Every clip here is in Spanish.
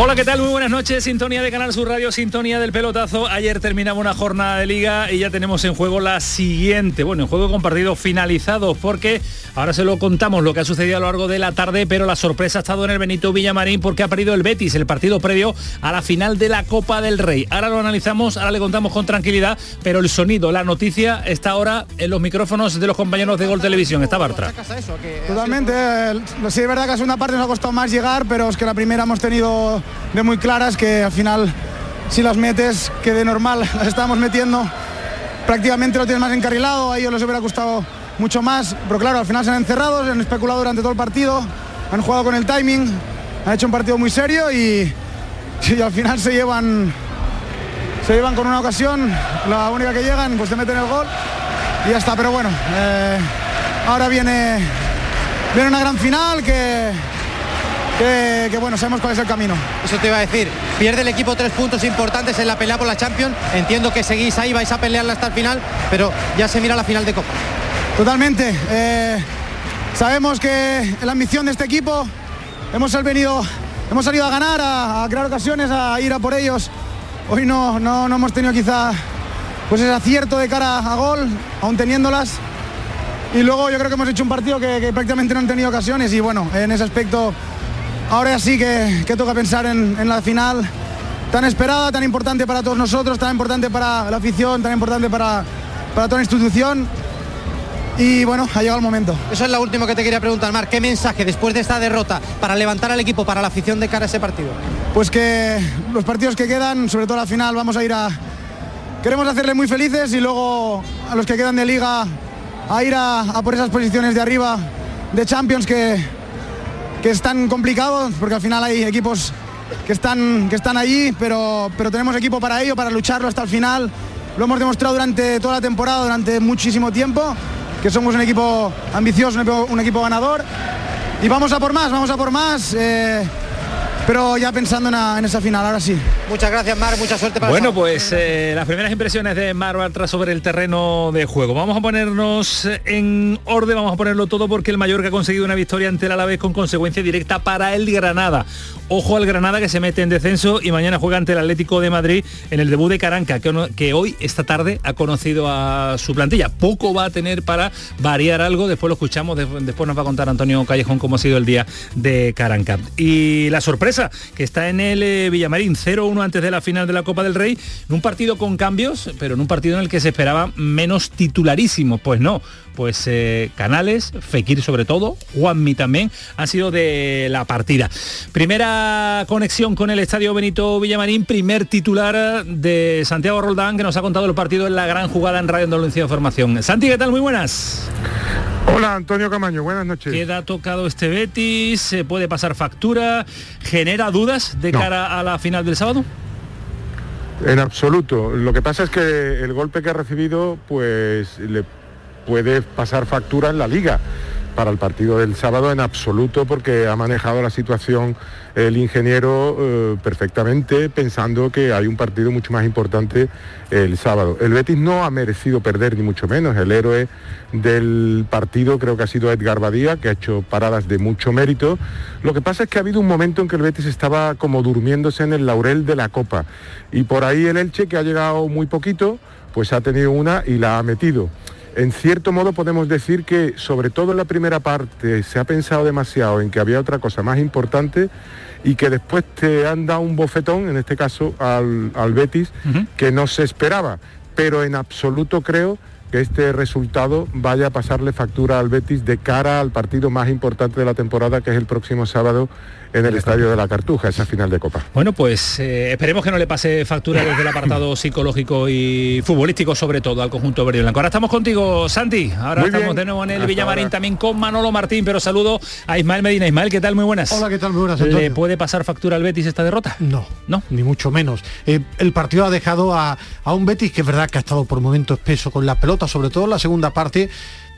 Hola, ¿qué tal? Muy buenas noches. Sintonía de Canal Sur Radio, sintonía del pelotazo. Ayer terminaba una jornada de liga y ya tenemos en juego la siguiente. Bueno, en juego compartido finalizado porque ahora se lo contamos lo que ha sucedido a lo largo de la tarde, pero la sorpresa ha estado en el Benito Villamarín porque ha perdido el Betis, el partido previo a la final de la Copa del Rey. Ahora lo analizamos, ahora le contamos con tranquilidad, pero el sonido, la noticia está ahora en los micrófonos de los compañeros de Gol Televisión. Está Bartra. Totalmente. eh, Sí, es verdad que es una parte nos ha costado más llegar, pero es que la primera hemos tenido de muy claras que al final si las metes, que de normal las estábamos metiendo, prácticamente lo tienes más encarrilado, a ellos les hubiera costado mucho más, pero claro, al final se han encerrado, se han especulado durante todo el partido, han jugado con el timing, han hecho un partido muy serio y, y al final se llevan se llevan con una ocasión, la única que llegan, pues te meten el gol y ya está, pero bueno, eh, ahora viene, viene una gran final que, que, que, bueno, sabemos cuál es el camino. Eso te iba a decir, pierde el equipo tres puntos importantes en la pelea por la Champions, entiendo que seguís ahí, vais a pelearla hasta el final, pero ya se mira la final de Copa. Totalmente, eh, sabemos que la ambición de este equipo, hemos venido, hemos salido a ganar, a, a crear ocasiones, a ir a por ellos, hoy no, no, no hemos tenido quizá pues ese acierto de cara a gol, aún teniéndolas. Y luego yo creo que hemos hecho un partido que, que prácticamente no han tenido ocasiones y bueno, en ese aspecto ahora sí que, que toca pensar en, en, la final tan esperada, tan importante para todos nosotros, tan importante para la afición, tan importante para, para toda la institución. Y bueno, ha llegado el momento. Eso es lo último que te quería preguntar, Mar. ¿Qué mensaje después de esta derrota para levantar al equipo, para la afición de cara a ese partido? Pues que los partidos que quedan, sobre todo la final, vamos a ir a... Queremos hacerle muy felices y luego a los que quedan de liga a ir a, a por esas posiciones de arriba de Champions que, que están complicados porque al final hay equipos que están, que están allí, pero, pero tenemos equipo para ello, para lucharlo hasta el final. Lo hemos demostrado durante toda la temporada, durante muchísimo tiempo, que somos un equipo ambicioso, un equipo, un equipo ganador. Y vamos a por más, vamos a por más. Eh, pero ya pensando en, en, esa final, ahora sí. Muchas gracias, Mar, mucha suerte para Bueno, pues eh, las primeras impresiones de Mar Bartra sobre el terreno de juego. Vamos a ponernos en orden, vamos a ponerlo todo porque el Mallorca ha conseguido una victoria ante el Alavés con consecuencia directa para el Granada. Ojo al Granada que se mete en descenso y mañana juega ante el Atlético de Madrid en el debut de Caranca, que, que hoy, esta tarde, ha conocido a su plantilla. Poco va a tener para variar algo, después lo escuchamos, después nos va a contar Antonio Callejón cómo ha sido el día de Caranca. Y la sorpresa que está en el eh, Villamarín 0-1 antes de la final de la Copa del Rey, en un partido con cambios, pero en un partido en el que se esperaba menos titularísimos. Pues no, pues eh, Canales, Fekir sobre todo, Juanmi también, han sido de la partida. Primera conexión con el Estadio Benito Villamarín, primer titular de Santiago Roldán, que nos ha contado el partido en la gran jugada en Radio Andalucía de Formación. Santi, ¿qué tal? Muy buenas. Hola Antonio Camaño, buenas noches. Queda tocado este Betis, se puede pasar factura, genera dudas de no. cara a la final del sábado. En absoluto. Lo que pasa es que el golpe que ha recibido, pues le puede pasar factura en la liga para el partido del sábado en absoluto porque ha manejado la situación el ingeniero eh, perfectamente pensando que hay un partido mucho más importante el sábado. El Betis no ha merecido perder ni mucho menos. El héroe del partido creo que ha sido Edgar Badía, que ha hecho paradas de mucho mérito. Lo que pasa es que ha habido un momento en que el Betis estaba como durmiéndose en el laurel de la Copa y por ahí el Elche que ha llegado muy poquito, pues ha tenido una y la ha metido en cierto modo podemos decir que sobre todo en la primera parte se ha pensado demasiado en que había otra cosa más importante y que después te han dado un bofetón, en este caso al, al Betis, uh -huh. que no se esperaba. Pero en absoluto creo que este resultado vaya a pasarle factura al Betis de cara al partido más importante de la temporada, que es el próximo sábado en el Estadio de la Cartuja, esa final de Copa. Bueno, pues eh, esperemos que no le pase factura desde el apartado psicológico y futbolístico, sobre todo al conjunto verde y blanco. Ahora estamos contigo, Santi. Ahora Muy estamos bien. de nuevo en el Hasta Villamarín, ahora. también con Manolo Martín, pero saludo a Ismael Medina. Ismael, ¿qué tal? Muy buenas. Hola, ¿qué tal? Muy buenas, ¿Le puede pasar factura al Betis esta derrota? No, No. ni mucho menos. Eh, el partido ha dejado a, a un Betis que es verdad que ha estado por momentos espeso con la pelota, sobre todo en la segunda parte,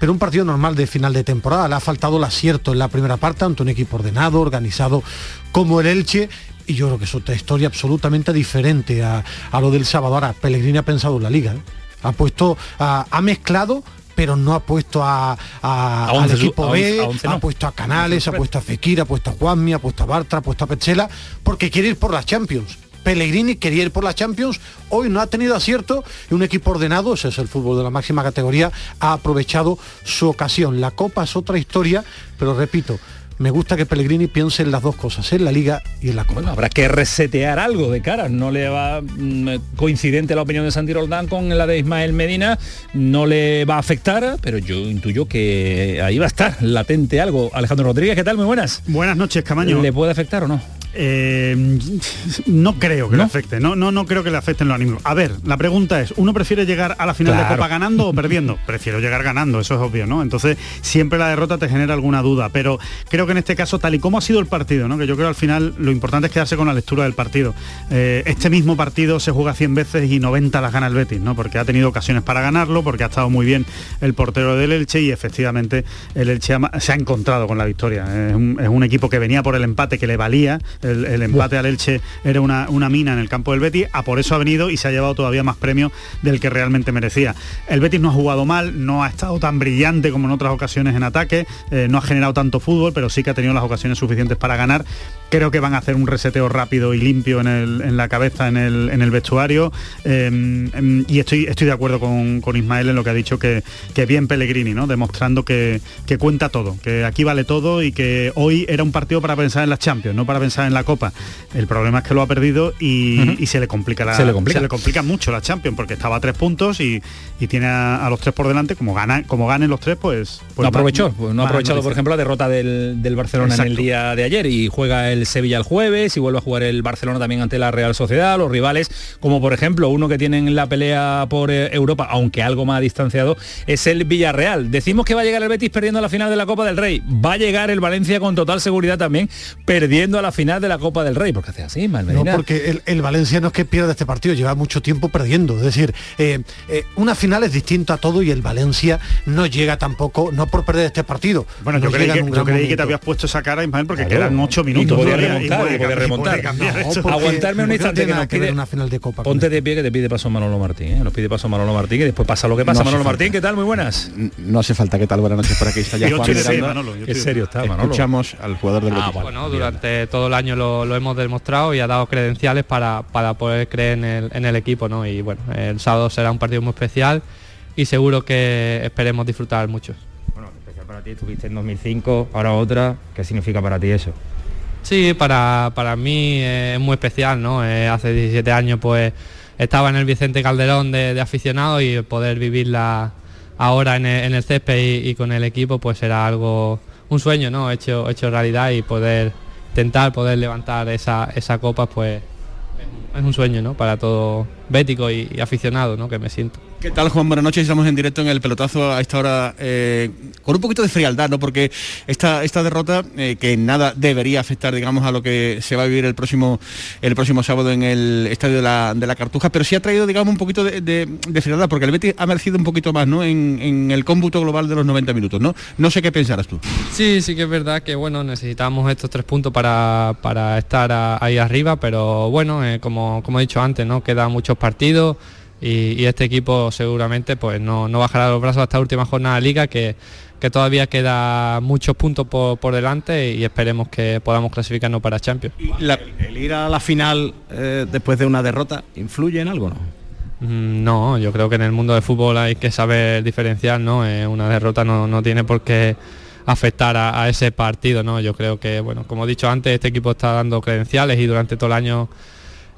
pero un partido normal de final de temporada. Le ha faltado el acierto en la primera parte ante un equipo ordenado, organizado como el Elche. Y yo creo que es otra historia absolutamente diferente a, a lo del sábado. Ahora, Pellegrini ha pensado en la liga. ¿eh? Ha puesto, ha, ha mezclado pero no ha puesto a, a- A once al equipo a B, ha puesto a Canales, ha puesto a Fekir, ha puesto a Juanmi, ha puesto a Bartra, ha puesto a Petzela, porque quiere ir por las Champions. Pellegrini quería ir por las Champions, hoy no ha tenido acierto y un equipo ordenado, ese es el fútbol de la máxima categoría, ha aprovechado su ocasión. La Copa es otra historia, pero repito, me gusta que Pellegrini piense en las dos cosas, en la Liga y en la Copa. Bueno, habrá que resetear algo de cara. No le va mm, coincidente la opinión de Santi Roldán con la de Ismael Medina. No le va a afectar, pero yo intuyo que ahí va a estar latente algo. Alejandro Rodríguez, ¿qué tal? Muy buenas. Buenas noches, Camaño. ¿Le puede afectar o no? Eh, no creo que ¿No? le afecte, no, no, no creo que le afecten los ánimos. A ver, la pregunta es, ¿uno prefiere llegar a la final Claro. de Copa ganando o perdiendo? Prefiero llegar ganando, eso es obvio, ¿no? Entonces, siempre la derrota te genera alguna duda, pero creo que en este caso, tal y como ha sido el partido, ¿no? Que yo creo al final lo importante es quedarse con la lectura del partido. Eh, este mismo partido se juega 100 veces y 90 las gana el Betis, ¿no? Porque ha tenido ocasiones para ganarlo, porque ha estado muy bien el portero del Elche y efectivamente el Elche se ha encontrado con la victoria. Es un, es un equipo que venía por el empate que le valía, el, el empate al Elche era una, una mina en el campo del Betis, a por eso ha venido y se ha llevado todavía más premio del que realmente merecía. El Betis no ha jugado mal, no ha estado tan brillante como en otras ocasiones en ataque, eh, no ha generado tanto fútbol, pero sí que ha tenido las ocasiones suficientes para ganar. Creo que van a hacer un reseteo rápido y limpio en, el- en la cabeza, en el, en el vestuario. eh, em, y estoy, estoy de acuerdo con, con Ismael en lo que ha dicho, que, que bien Pellegrini, ¿no? demostrando que, que cuenta todo, que aquí vale todo y que hoy era un partido para pensar en las Champions, no para pensar en la Copa. El problema es que lo ha perdido y, y se le complica la, Se le complica. mucho la Champions, porque estaba a tres puntos y, y tiene a, a los tres por delante, como gana, como ganen los tres, pues, pues no aprovechó, va- pues no ha aprovechado, por ejemplo, la derrota del, del Barcelona en el día de ayer y juega el Sevilla el jueves y vuelve a jugar el Barcelona también ante la Real Sociedad, los rivales, como por ejemplo uno que tienen en la pelea por eh, Europa, aunque algo más distanciado, es el Villarreal. Decimos que va a llegar el Betis perdiendo a la final de la Copa del Rey, va a llegar el Valencia con total seguridad también perdiendo a la final de la Copa del Rey, porque hace así, mal No, porque el, el Valencia no es que pierda este partido, lleva mucho tiempo perdiendo. Es decir, eh, eh, una final es distinto a todo y el Valencia no llega tampoco, no por perder este partido. Bueno, no yo creí, que, yo creí que te habías puesto esa cara, Ismael, porque Claro. quedan ocho minutos. Podía remontar, puede puede No, porque- Aguantarme un instante que nos que pide- una final de Copa. Ponte de pie que te pide paso Manolo Martín, ¿eh? nos pide paso Manolo Martín y después pasa lo que pasa. No Manolo Martín, falta. ¿qué tal? Muy buenas. No hace falta, ¿qué tal? Buenas noches por aquí. Está ya Juan. Manolo, yo Qué estoy- serio está, Manolo. Escuchamos al jugador del Betis. Bueno, durante todo el año lo, lo hemos demostrado y ha dado credenciales para, para poder creer en el, en el equipo, ¿no? Y bueno, el sábado será un partido muy especial y seguro que esperemos disfrutar mucho. Bueno, especial para ti, estuviste en 2005, ahora otra, ¿qué significa para ti eso? Sí, para, para mí es muy especial, ¿no? Eh, hace 17 años pues estaba en el Vicente Calderón de, de aficionado y poder vivirla ahora en el, en césped y, y con el equipo pues era algo, un sueño, ¿no? Hecho, hecho realidad y poder intentar poder levantar esa, esa copa pues es un sueño, ¿no? Para todo bético y, y aficionado, ¿no? Que me siento. ¿Qué tal, Juan? Buenas noches. Estamos en directo en el pelotazo a esta hora eh, con un poquito de frialdad, ¿no? Porque esta, esta derrota, eh, que nada debería afectar, digamos, a lo que se va a vivir el próximo, el próximo sábado en el estadio de la, de la Cartuja, pero sí ha traído, digamos, un poquito de, frialdad, porque el Betis ha merecido un poquito más, ¿no? En, en el cómputo global de los 90 minutos, ¿no? Sé qué pensarás tú. Sí, sí que es verdad que bueno, necesitamos estos tres puntos para, para estar ahí arriba, pero bueno, eh, como, como he dicho antes, ¿no? Quedan muchos partidos y, y este equipo seguramente pues no, no bajará los brazos hasta la última jornada de liga que, que todavía queda muchos puntos por, por delante y esperemos que podamos clasificarnos para Champions. La- ¿El ir a la final eh, después de una derrota influye en algo, no? Mm, No, yo creo que en el mundo del fútbol hay que saber diferenciar, ¿no? Eh, una derrota no, no tiene por qué afectar a, a ese partido, ¿no? Yo creo que, bueno, como he dicho antes, este equipo está dando credenciales y durante todo el año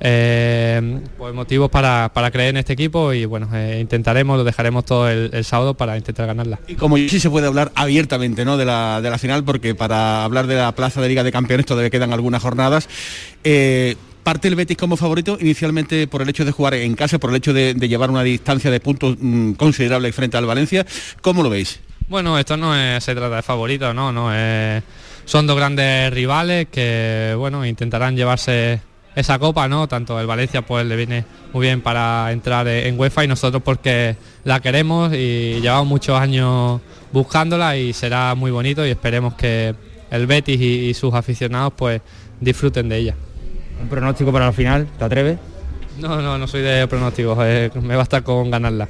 eh, pues motivos para, para creer en este equipo y bueno, eh, intentaremos, lo dejaremos todo el, el sábado para intentar ganarla. Y como sí se puede hablar abiertamente ¿no? de, la, de la final, porque para hablar de la plaza de Liga de Campeones todavía quedan algunas jornadas. eh, parte el Betis como favorito inicialmente por el hecho de jugar en casa, por el hecho de, de llevar una distancia de puntos mm, considerable frente al Valencia. ¿Cómo lo veis? Bueno, esto no es- se trata de favorito, no, no son dos grandes rivales que bueno intentarán llevarse esa copa, ¿no? Tanto el Valencia pues le viene muy bien para entrar en UEFA y nosotros porque la queremos y llevamos muchos años buscándola y será muy bonito y esperemos que el Betis y, y sus aficionados pues disfruten de ella. ¿Un pronóstico para la final? ¿Te atreves? No, no, no soy de pronósticos, eh, me basta con ganarla.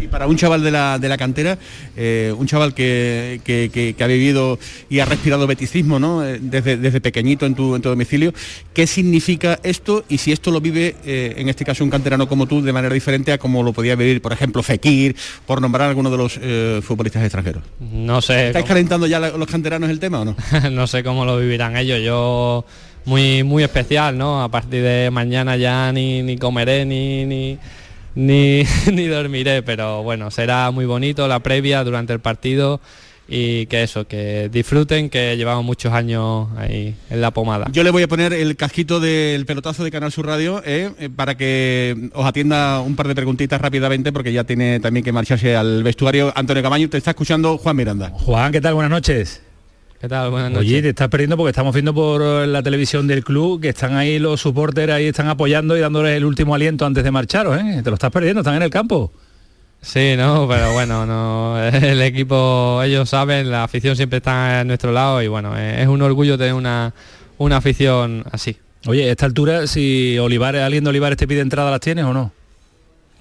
Y para un chaval de la, de la cantera, eh, un chaval que, que- que- que ha vivido y ha respirado beticismo ¿no? Eh, desde, desde pequeñito en tu, en tu domicilio, ¿qué significa esto y si esto lo vive, eh, en este caso, un canterano como tú de manera diferente a como lo podía vivir, por ejemplo, Fekir, por nombrar alguno de los eh, futbolistas extranjeros? No sé. ¿Estáis cómo- calentando ya la- los canteranos el tema o no? no sé cómo lo vivirán ellos. Yo muy muy especial, ¿no? A partir de mañana ya ni, ni comeré ni ni, ni ni dormiré, pero bueno, será muy bonito la previa durante el partido y que eso, que disfruten, que llevamos muchos años ahí en la pomada. Yo le voy a poner el casquito del pelotazo de Canal Sur Radio eh, eh, para que os atienda un par de preguntitas rápidamente porque ya tiene también que marcharse al vestuario. Antonio Camaño, te está escuchando Juan Miranda. Juan, ¿qué tal? Buenas noches. ¿Qué tal? Buenas noches. Oye, te estás perdiendo porque estamos viendo por la televisión del club que están ahí los supporters ahí están apoyando y dándoles el último aliento antes de marcharos, ¿eh? Te lo estás perdiendo, están en el campo. Sí, no, pero bueno, no, el equipo, ellos saben, la afición siempre está a nuestro lado y bueno, eh, es un orgullo tener una, una afición así. Oye, a esta altura, si Olivares, alguien de Olivares te pide entrada, ¿las tienes o no?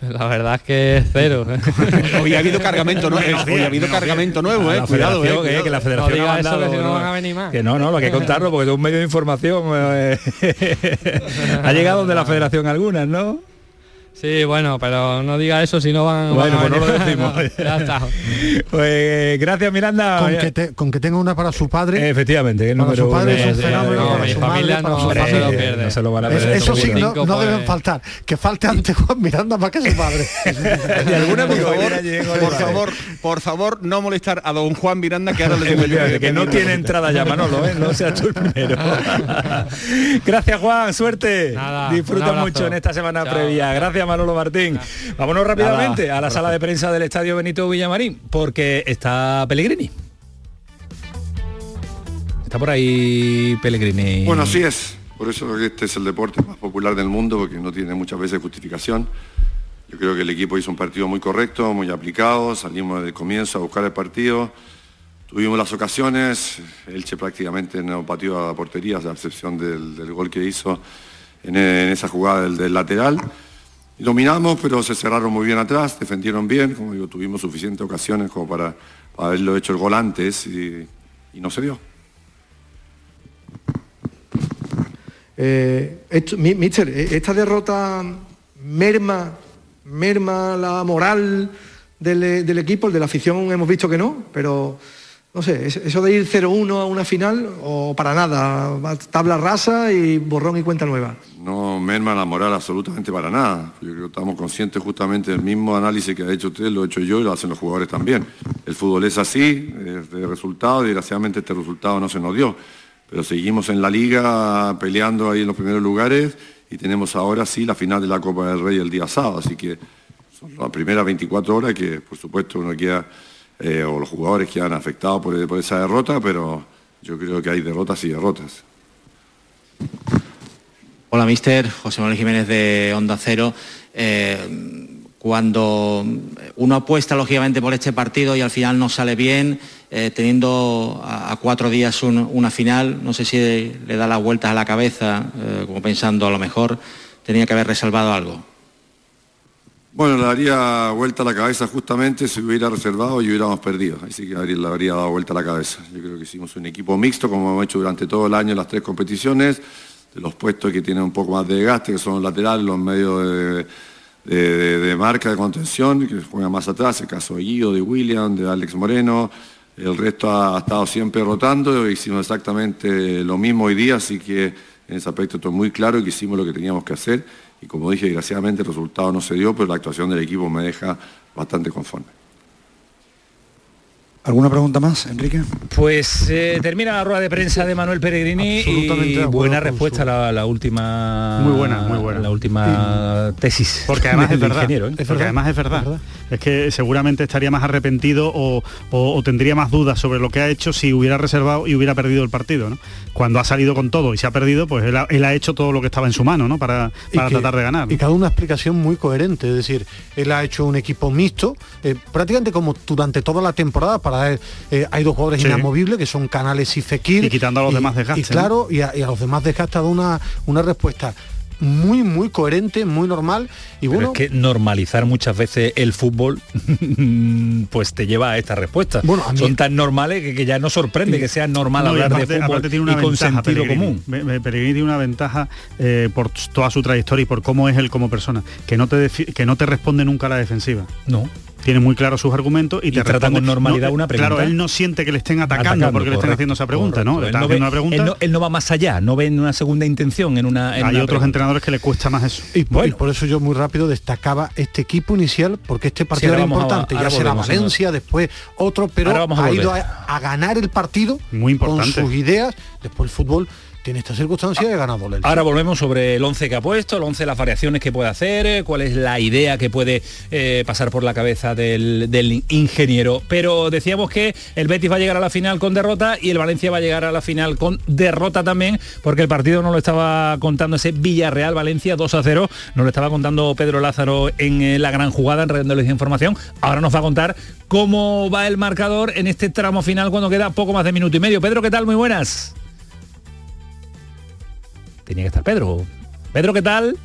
La verdad es que es cero. Hoy ha habido cargamento, ¿no? Hoy ha habido cargamento nuevo, eh. Cuidado, eh. eh, cuidado. que la federación No ha eso, que si no ¿no? van a venir más. Que no, no, lo hay que contarlo porque es un medio de información. eh. ha llegado de la federación algunas, ¿no? Sí, bueno, pero no diga eso si no van, Bueno, van a pues no lo decimos. ya está. Pues gracias Miranda. Con que, te- con que tenga una para su padre. Efectivamente, el Para número su padre uno es un de- fenómeno, no, para mi su familia madre, para no- su no se lo pierde. No se lo van a Es- perder. eso sí, no, no pues- deben faltar. Que falte antes Juan Miranda más que su padre. Y algún Por amigo favor, allí en por favor, por favor, no molestar a don Juan Miranda que ahora le tengo yo que no tiene entrada ya Manolo, ¿eh? no seas tú el primero. Gracias Juan, suerte. Nada, Disfruta mucho en esta semana Chao. previa. Gracias Manolo Martín. Vámonos rápidamente a la sala de prensa del Estadio Benito Villamarín, porque está Pellegrini. Está por ahí Pellegrini. Bueno, así es. Por eso este es el deporte más popular del mundo, porque no tiene muchas veces justificación. Yo creo que el equipo hizo un partido muy correcto, muy aplicado, salimos desde el comienzo a buscar el partido, tuvimos las ocasiones, Elche prácticamente no pateó a la portería, a excepción del, del gol que hizo en, en esa jugada del, del lateral. Dominamos, pero se cerraron muy bien atrás, defendieron bien, como digo, tuvimos suficientes ocasiones como para, haberlo hecho el gol antes y, no se dio. Eh, mister, eh, esta derrota merma, merma la moral del equipo, el de la afición hemos visto que no, pero no sé, es- eso de ir 0-1 a una final o para nada, tabla rasa y borrón y cuenta nueva. No merma la moral absolutamente para nada. Yo creo que estamos conscientes justamente del mismo análisis que ha hecho usted, lo he hecho yo y lo hacen los jugadores también. El fútbol es así, de resultado, y desgraciadamente este resultado no se nos dio. Pero seguimos en la liga peleando ahí en los primeros lugares y tenemos ahora sí la final de la Copa del Rey el día sábado. Así que son las primeras 24 horas que por supuesto uno queda, eh, o los jugadores quedan afectados por, por esa derrota, pero yo creo que hay derrotas y derrotas. Hola, mister. José Manuel Jiménez de Onda Cero. Eh, cuando uno apuesta lógicamente por este partido y al final no sale bien, eh, teniendo a, cuatro días un- una final, no sé si le da las vueltas a la cabeza, como pensando a lo mejor tenía que haber resalvado algo. Bueno, le daría vuelta a la cabeza justamente si hubiera reservado y hubiéramos perdido. Ahí sí que le habría dado vuelta a la cabeza. Yo creo que hicimos un equipo mixto, como hemos hecho durante todo el año en las tres competiciones, de los puestos que tienen un poco más de desgaste, que son los laterales, los medios de, marca, de contención, que juegan más atrás, el caso de Guido, de William, de Alex Moreno. El resto ha, ha estado siempre rotando, hicimos exactamente lo mismo hoy día, así que en ese aspecto estoy muy claro que hicimos lo que teníamos que hacer y como dije, desgraciadamente el resultado no se dio, pero la actuación del equipo me deja bastante conforme. ¿Alguna pregunta más, Enrique? Pues eh, termina la rueda de prensa de Manuel Peregrini y buena respuesta la, la última Muy buena, muy buena. la última tesis Porque además es verdad. ingeniero, ¿eh? Porque además es verdad. Es que seguramente estaría más arrepentido o, o- o tendría más dudas sobre lo que ha hecho si hubiera reservado y hubiera perdido el partido, ¿no? Cuando ha salido con todo y se ha perdido, pues él ha, él ha hecho todo lo que estaba en su mano, ¿no? Para, para que- tratar de ganar. ¿no? Y cada una explicación muy coherente, es decir, él ha hecho un equipo mixto, eh, prácticamente como durante toda la temporada, para él eh, hay dos jugadores Sí. inamovibles que son Canales y Fekir. Y quitando a los demás desgastes, Y claro, y a, y a los demás desgastes ha dado una, una respuesta muy, muy coherente, muy normal. Y Pero bueno, es que normalizar muchas veces el fútbol pues te lleva a esta respuesta. Bueno, a mí- Son tan normales que, que ya no sorprende que sea normal No, y hablar aparte- de fútbol tiene una y con ventaja, sentido Pellegrini. común. Pellegrini tiene una ventaja eh, por toda su trayectoria y por cómo es él como persona, que no te que no te responde nunca a la defensiva. No. Tiene muy claros sus argumentos y, Y te trata con normalidad una pregunta. Claro, él no siente que le estén atacando, Atacando, porque le están haciendo esa pregunta, ¿no? Le Él no haciendo ve- una pregunta. Él no, él no va más allá, no ve en una segunda intención, en una... en Hay una otros pregunta. entrenadores que le cuesta más eso. Y, y por eso yo muy rápido destacaba este equipo inicial, porque este partido era a- importante. ya será volvemos, Valencia, después otro, pero vamos a ha ido a, a ganar el partido Muy con importante. sus ideas. Después el fútbol tiene esta circunstancia y ha ganado el. Ahora volvemos sobre el 11 que ha puesto, el 11, las variaciones que puede hacer, eh, cuál es la idea que puede eh, pasar por la cabeza del, del ingeniero. Pero decíamos que el Betis va a llegar a la final con derrota y el Valencia va a llegar a la final con derrota también, porque el partido no lo estaba contando ese Villarreal-Valencia 2 a 0, nos lo estaba contando Pedro Lázaro en eh, la gran jugada en Red de Información. Ahora nos va a contar cómo va el marcador en este tramo final cuando queda poco más de minuto y medio. Pedro, ¿qué tal? Muy buenas. Tenía que estar Pedro. Pedro, ¿qué tal?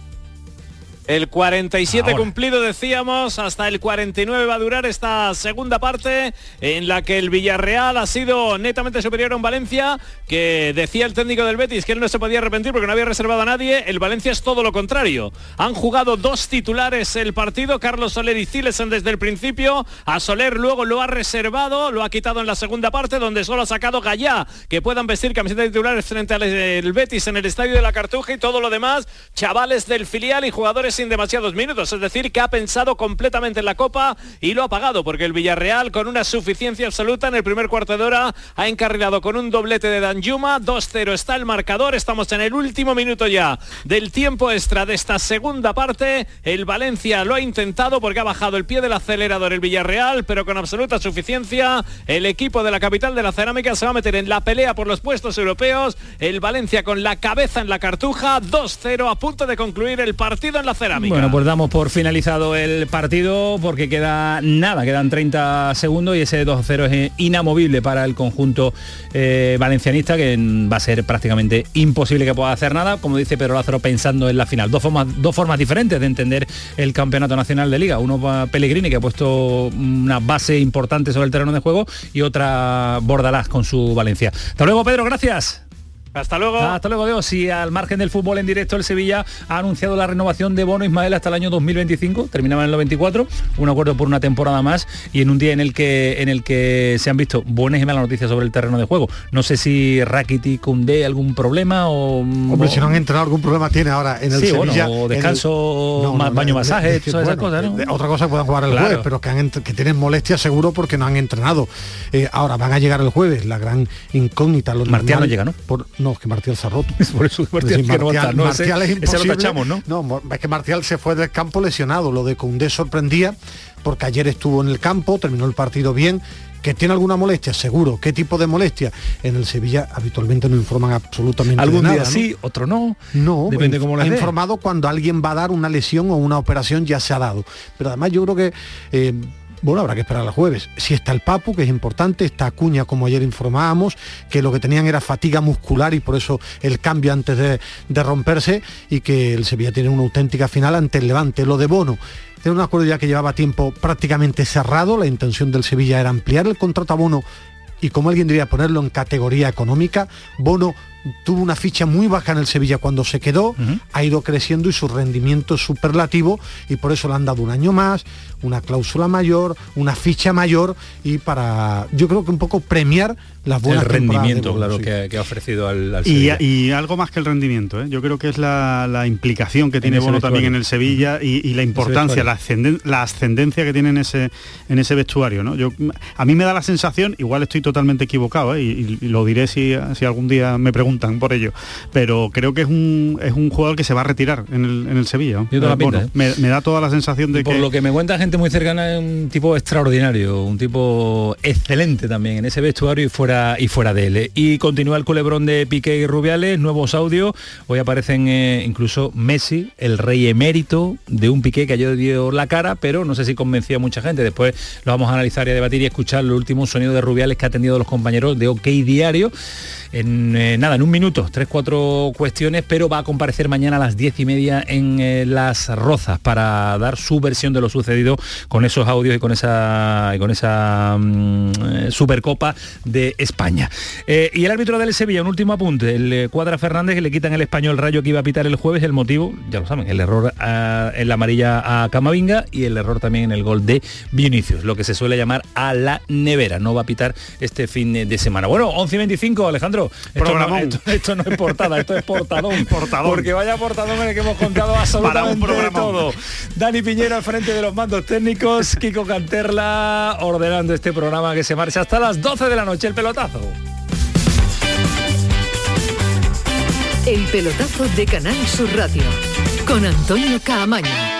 El 47 Ahora. cumplido, decíamos, hasta el 49 va a durar esta segunda parte en la que el Villarreal ha sido netamente superior a un Valencia que decía el técnico del Betis que él no se podía arrepentir porque no había reservado a nadie. El Valencia es todo lo contrario. Han jugado dos titulares el partido, Carlos Soler y Zilesen desde el principio. A Soler luego lo ha reservado, lo ha quitado en la segunda parte donde solo ha sacado Gallá que puedan vestir camiseta de titulares frente al el Betis en el estadio de la Cartuja y todo lo demás, chavales del filial y jugadores sin demasiados minutos, es decir, que ha pensado completamente en la Copa y lo ha pagado, porque el Villarreal con una suficiencia absoluta en el primer cuarto de hora ha encarrilado con un doblete de Danjuma, 2-0 está el marcador, estamos en el último minuto ya del tiempo extra de esta segunda parte, el Valencia lo ha intentado porque ha bajado el pie del acelerador el Villarreal, pero con absoluta suficiencia, el equipo de la capital de la cerámica se va a meter en la pelea por los puestos europeos, el Valencia con la cabeza en la cartuja, 2-0 a punto de concluir el partido en la cerámica. Bueno, pues damos por finalizado el partido porque queda nada, quedan 30 segundos y ese 2-0 es inamovible para el conjunto eh, valencianista que va a ser prácticamente imposible que pueda hacer nada, como dice Pedro Lázaro pensando en la final. Dos formas, dos formas diferentes de entender el campeonato nacional de liga. Uno va Pellegrini que ha puesto una base importante sobre el terreno de juego y otra Bordalás con su Valencia. Hasta luego Pedro, gracias. Hasta luego. Hasta luego, Dios. Y al margen del fútbol en directo, el Sevilla ha anunciado la renovación de Bono Ismael hasta el año 2025, terminaba en el 94, un acuerdo por una temporada más y en un día en el que en el que se han visto buenas y malas noticias sobre el terreno de juego. No sé si Rakitic, Koundé algún problema o Hombre, si no han entrenado algún problema tiene ahora en el Sí, bueno, Sevilla. o en el- descanso, ma- baño masaje, es que, todas esas bueno, cosas, ¿no? de- Otra cosa que puedan jugar el Claro. jueves, pero que, han ent- que tienen molestias seguro porque no han entrenado. Eh, ahora van a llegar el jueves, la gran incógnita. Lo Martial normal- no llega, ¿no? por- no, es que Martial se ha roto. Por eso Martial que no va a estar, ¿no? Ese- Martial es ese lo imposible. tachamos, ¿no? No, es que Martial se fue del campo lesionado. Lo de Koundé sorprendía porque ayer estuvo en el campo, terminó el partido bien. ¿Que tiene alguna molestia? Seguro. ¿Qué tipo de molestia? En el Sevilla habitualmente no informan absolutamente de Algún nada. día ¿no? sí, otro no. No, Depende inf- cómo dé. informado cuando alguien va a dar una lesión o una operación ya se ha dado. Pero además yo creo que eh, bueno, habrá que esperar al jueves. Si está el Papu, que es importante, está Acuña, como ayer informábamos, que lo que tenían era fatiga muscular y por eso el cambio antes de, de romperse y que el Sevilla tiene una auténtica final ante el Levante. Lo de Bono. Era un acuerdo ya que llevaba tiempo prácticamente cerrado, la intención del Sevilla era ampliar el contrato a Bono y como alguien diría ponerlo en categoría económica, Bono tuvo una ficha muy baja en el Sevilla cuando se quedó, ha ido creciendo y su rendimiento es superlativo y por eso le han dado un año más, una cláusula mayor, una ficha mayor y para, yo creo que un poco premiar las buenas el rendimiento, claro, sí. que, que ha ofrecido al, al Y, Sevilla. y algo más que el rendimiento, ¿eh? yo creo que es la, la implicación que tiene Bono vestuario. también en el Sevilla y, y la importancia, la, ascenden- la ascendencia que tiene en ese, en ese vestuario. ¿no? Yo, a mí me da la sensación, igual estoy totalmente equivocado, ¿eh? y, y lo diré si, si algún día me preguntan por ello, pero creo que es un, es un jugador que se va a retirar en el, en el Sevilla. Yo la Eh, pinta, ¿eh? me, me da toda la sensación de Por que... lo que me cuenta gente muy cercana, es un tipo extraordinario, un tipo excelente también en ese vestuario y fuera y fuera de él. Y continúa el culebrón de Piqué y Rubiales, nuevos audios. Hoy aparecen eh, incluso Messi, el rey emérito de un Piqué que ayer dio la cara, pero no sé si convenció a mucha gente. Después lo vamos a analizar y a debatir y escuchar el último sonido de Rubiales que ha tenido los compañeros de OK Diario. En eh, nada, en un minuto, tres, cuatro cuestiones, pero va a comparecer mañana a las diez y media en eh, Las Rozas para dar su versión de lo sucedido con esos audios y con esa, y con esa mm, eh, Supercopa de España. Eh, y el árbitro del Sevilla, un último apunte, el Cuadra Fernández que le quitan el español rayo que iba a pitar el jueves, el motivo, ya lo saben, el error ah, en la amarilla a Camavinga y el error también en el gol de Vinicius, lo que se suele llamar a la nevera, no va a pitar este fin de semana. Bueno, 11 y 25, Alejandro, esto no. Esto- esto no es portada, esto es portadón. Portadón. Porque vaya portadón en el que hemos contado absolutamente de programón. todo. Dani Piñero al frente de los mandos técnicos, Kiko Canterla ordenando este programa que se marcha hasta las 12 de la noche, el pelotazo. El pelotazo de Canal Sur Radio con Antonio Caamaño.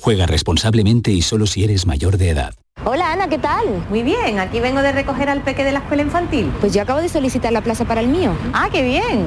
Juega responsablemente y solo si eres mayor de edad. Hola Ana, ¿qué tal? Muy bien, aquí vengo de recoger al peque de la escuela infantil. Pues yo acabo de solicitar la plaza para el mío. Ah, qué bien.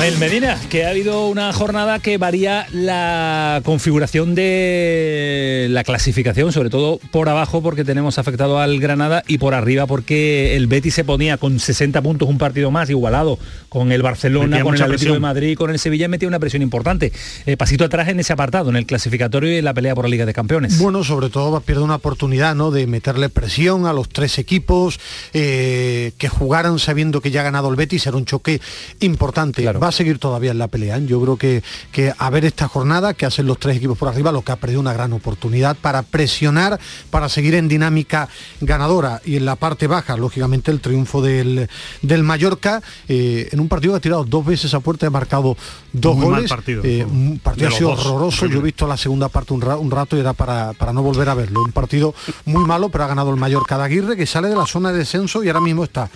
Ismael Medina, que ha habido una jornada que varía la configuración de la clasificación, sobre todo por abajo porque tenemos afectado al Granada y por arriba porque el Betis se ponía con 60 puntos un partido más igualado con el Barcelona, Metía con el Atlético de. Madrid, con el Sevilla metía una presión importante. Eh, pasito atrás en ese apartado, en el clasificatorio y en la pelea por la Liga de Campeones. Bueno, sobre todo perder una oportunidad ¿no? de meterle presión a los tres equipos, eh, que jugaran sabiendo que ya ha ganado el Betis, era un choque importante. Va a seguir todavía en la pelea. ¿eh? Yo creo que, que a ver esta jornada, que hacen los tres equipos por arriba, lo que ha perdido una gran oportunidad para presionar, para seguir en dinámica ganadora. Y en la parte baja, lógicamente, el triunfo del, del Mallorca, eh, en un partido que ha tirado dos veces a puerta, ha marcado dos Muy goles. partido. Eh, un partido ha sido dos. horroroso. Yo he visto la segunda parte un, ra- un rato y era para, para no volver a verlo. Un partido muy malo, pero ha ganado el Mallorca de Aguirre, que sale de la zona de descenso y ahora mismo está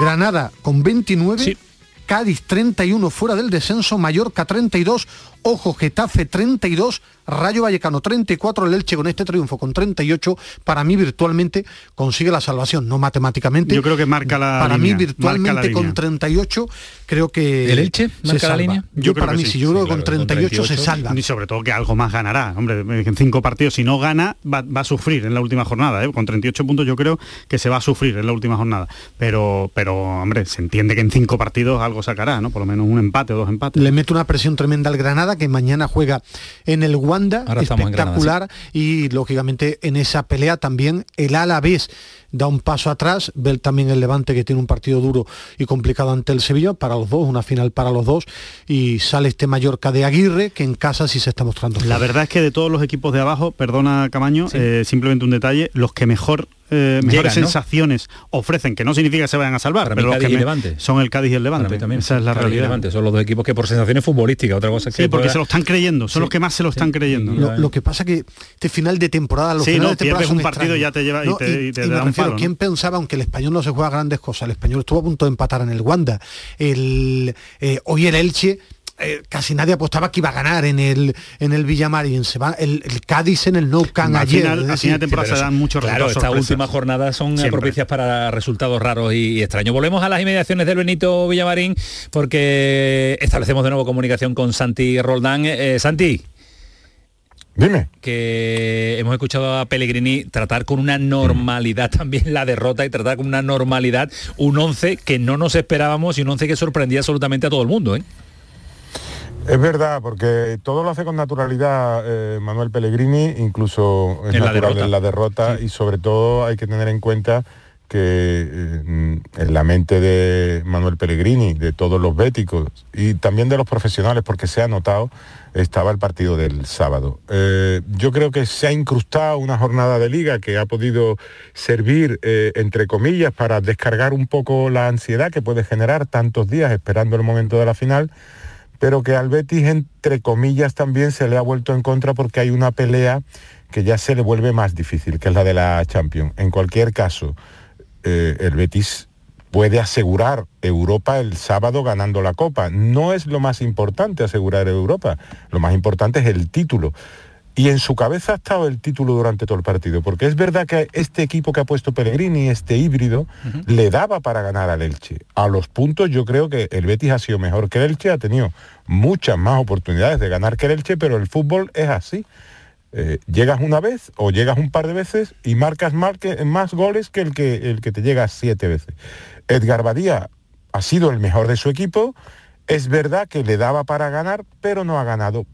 Granada con 29 Cádiz 31 fuera del descenso, Mallorca 32, Ojo, Getafe 32, Rayo Vallecano 34, el Elche con este triunfo con 38, para mí virtualmente consigue la salvación, no matemáticamente. Yo creo que marca la Para línea, mí virtualmente con 38 creo que ¿El Elche se marca la línea? Yo, creo para que mí sí, sí, yo sí, creo que claro, con 38, se salva. Y sobre todo que algo más ganará. Hombre, en cinco partidos, si no gana, va, va a sufrir en la última jornada. ¿eh? Con 38 puntos yo creo que se va a sufrir en la última jornada. Pero, pero hombre, se entiende que en cinco partidos algo sacará, ¿no? Por lo menos un empate o dos empates. Le mete una presión tremenda al Granada, que mañana juega en el Wanda, Ahora Granada, espectacular, y lógicamente en esa pelea también el Alavés da un paso atrás, ve también el Levante que tiene un partido duro y complicado ante el Sevilla, para los dos, una final para los dos, y sale este Mallorca de Aguirre, que en casa sí se está mostrando. La verdad es que de todos los equipos de abajo, perdona Camaño, eh, simplemente un detalle, los que mejor eh, mejores Llegan, ¿no? sensaciones ofrecen, que no significa que se vayan a salvar, Para mí pero los Cádiz que me- Levante. son el Cádiz y el Levante. Para mí también. Esa es la Cádiz y realidad. Levante, son los dos equipos que por sensaciones futbolísticas, otra cosa es que Sí, porque pueda- se lo están creyendo, son Sí. los que más se lo están creyendo. Lo, lo que pasa que este final de temporada, los Sí, finales no, de temporada pierdes son un partido extraños. ya te lleva- y te- y te me da un refiero, palo, ¿no? ¿quién pensaba, aunque el español no se juega grandes cosas, el español estuvo a punto de empatar en el Wanda, el, eh, hoy el Elche, eh, casi nadie apostaba que iba a ganar en el en el Villamarín, se va el, el Cádiz en el Nou Camp ayer. final- decir, final de temporada se dan muchos Claro, estas últimas jornadas son Siempre. propicias para resultados raros y, y extraños. Volvemos a las inmediaciones del Benito Villamarín porque establecemos de nuevo comunicación con Santi Roldán. Eh, Santi. Dime. Que hemos escuchado a Pellegrini tratar con una normalidad también la derrota y tratar con una normalidad un 11 que no nos esperábamos y un 11 que sorprendía absolutamente a todo el mundo. ¿eh? Es verdad, porque todo lo hace con naturalidad eh, Manuel Pellegrini, incluso es En la natural derrota. en la derrota y sobre todo hay que tener en cuenta que eh, en la mente de Manuel Pellegrini, de todos los béticos y también de los profesionales, porque se ha notado, estaba el partido del sábado. Eh, yo creo que se ha incrustado una jornada de liga que ha podido servir, eh, entre comillas, para descargar un poco la ansiedad que puede generar tantos días esperando el momento de la final pero que al Betis, entre comillas, también se le ha vuelto en contra porque hay una pelea que ya se le vuelve más difícil, que es la de la Champions. En cualquier caso, eh, el Betis puede asegurar Europa el sábado ganando la Copa. No es lo más importante asegurar Europa, lo más importante es el título. Y en su cabeza ha estado el título durante todo el partido, porque es verdad que este equipo que ha puesto Pellegrini, este híbrido, le daba para ganar al Elche. A los puntos yo creo que el Betis ha sido mejor que el Elche, ha tenido muchas más oportunidades de ganar que el Elche, pero el fútbol es así. Eh, llegas una vez o llegas un par de veces y marcas más, que, más goles que el, que el que te llega siete veces. Edgar Badía ha sido el mejor de su equipo, es verdad que le daba para ganar, pero no ha ganado.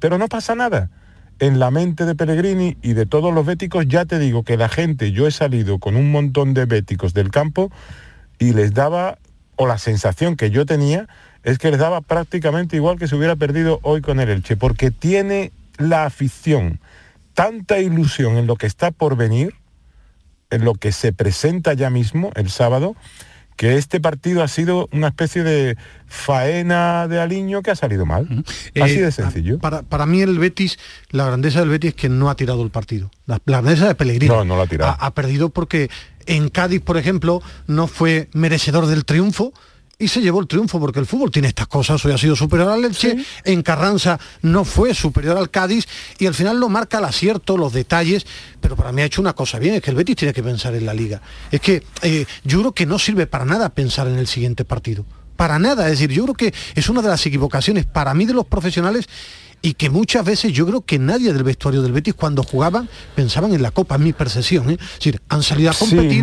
Pero no pasa nada. En la mente de Pellegrini y de todos los béticos, ya te digo que la gente, yo he salido con un montón de béticos del campo y les daba, o la sensación que yo tenía, es que les daba prácticamente igual que se hubiera perdido hoy con el Elche, porque tiene la afición tanta ilusión en lo que está por venir, en lo que se presenta ya mismo el sábado, que este partido ha sido una especie de faena de aliño que ha salido mal. Así Eh, de sencillo. Para, para mí el Betis, la grandeza del Betis es que no ha tirado el partido. La, la grandeza de Pellegrini. No, no lo ha tirado. Ha, ha perdido porque en Cádiz, por ejemplo, no fue merecedor del triunfo. Y se llevó el triunfo porque el fútbol tiene estas cosas. Hoy ha sido superior al Elche, en Carranza no fue superior al Cádiz y al final lo marca el acierto, los detalles. Pero para mí ha hecho una cosa bien, es que el Betis tiene que pensar en la liga. Es que eh, yo creo que no sirve para nada pensar en el siguiente partido. Para nada, es decir, yo creo que es una de las equivocaciones para mí de los profesionales y que muchas veces yo creo que nadie del vestuario del Betis cuando jugaban pensaban en la Copa, en mi percepción. ¿eh? Es decir, han salido a competir.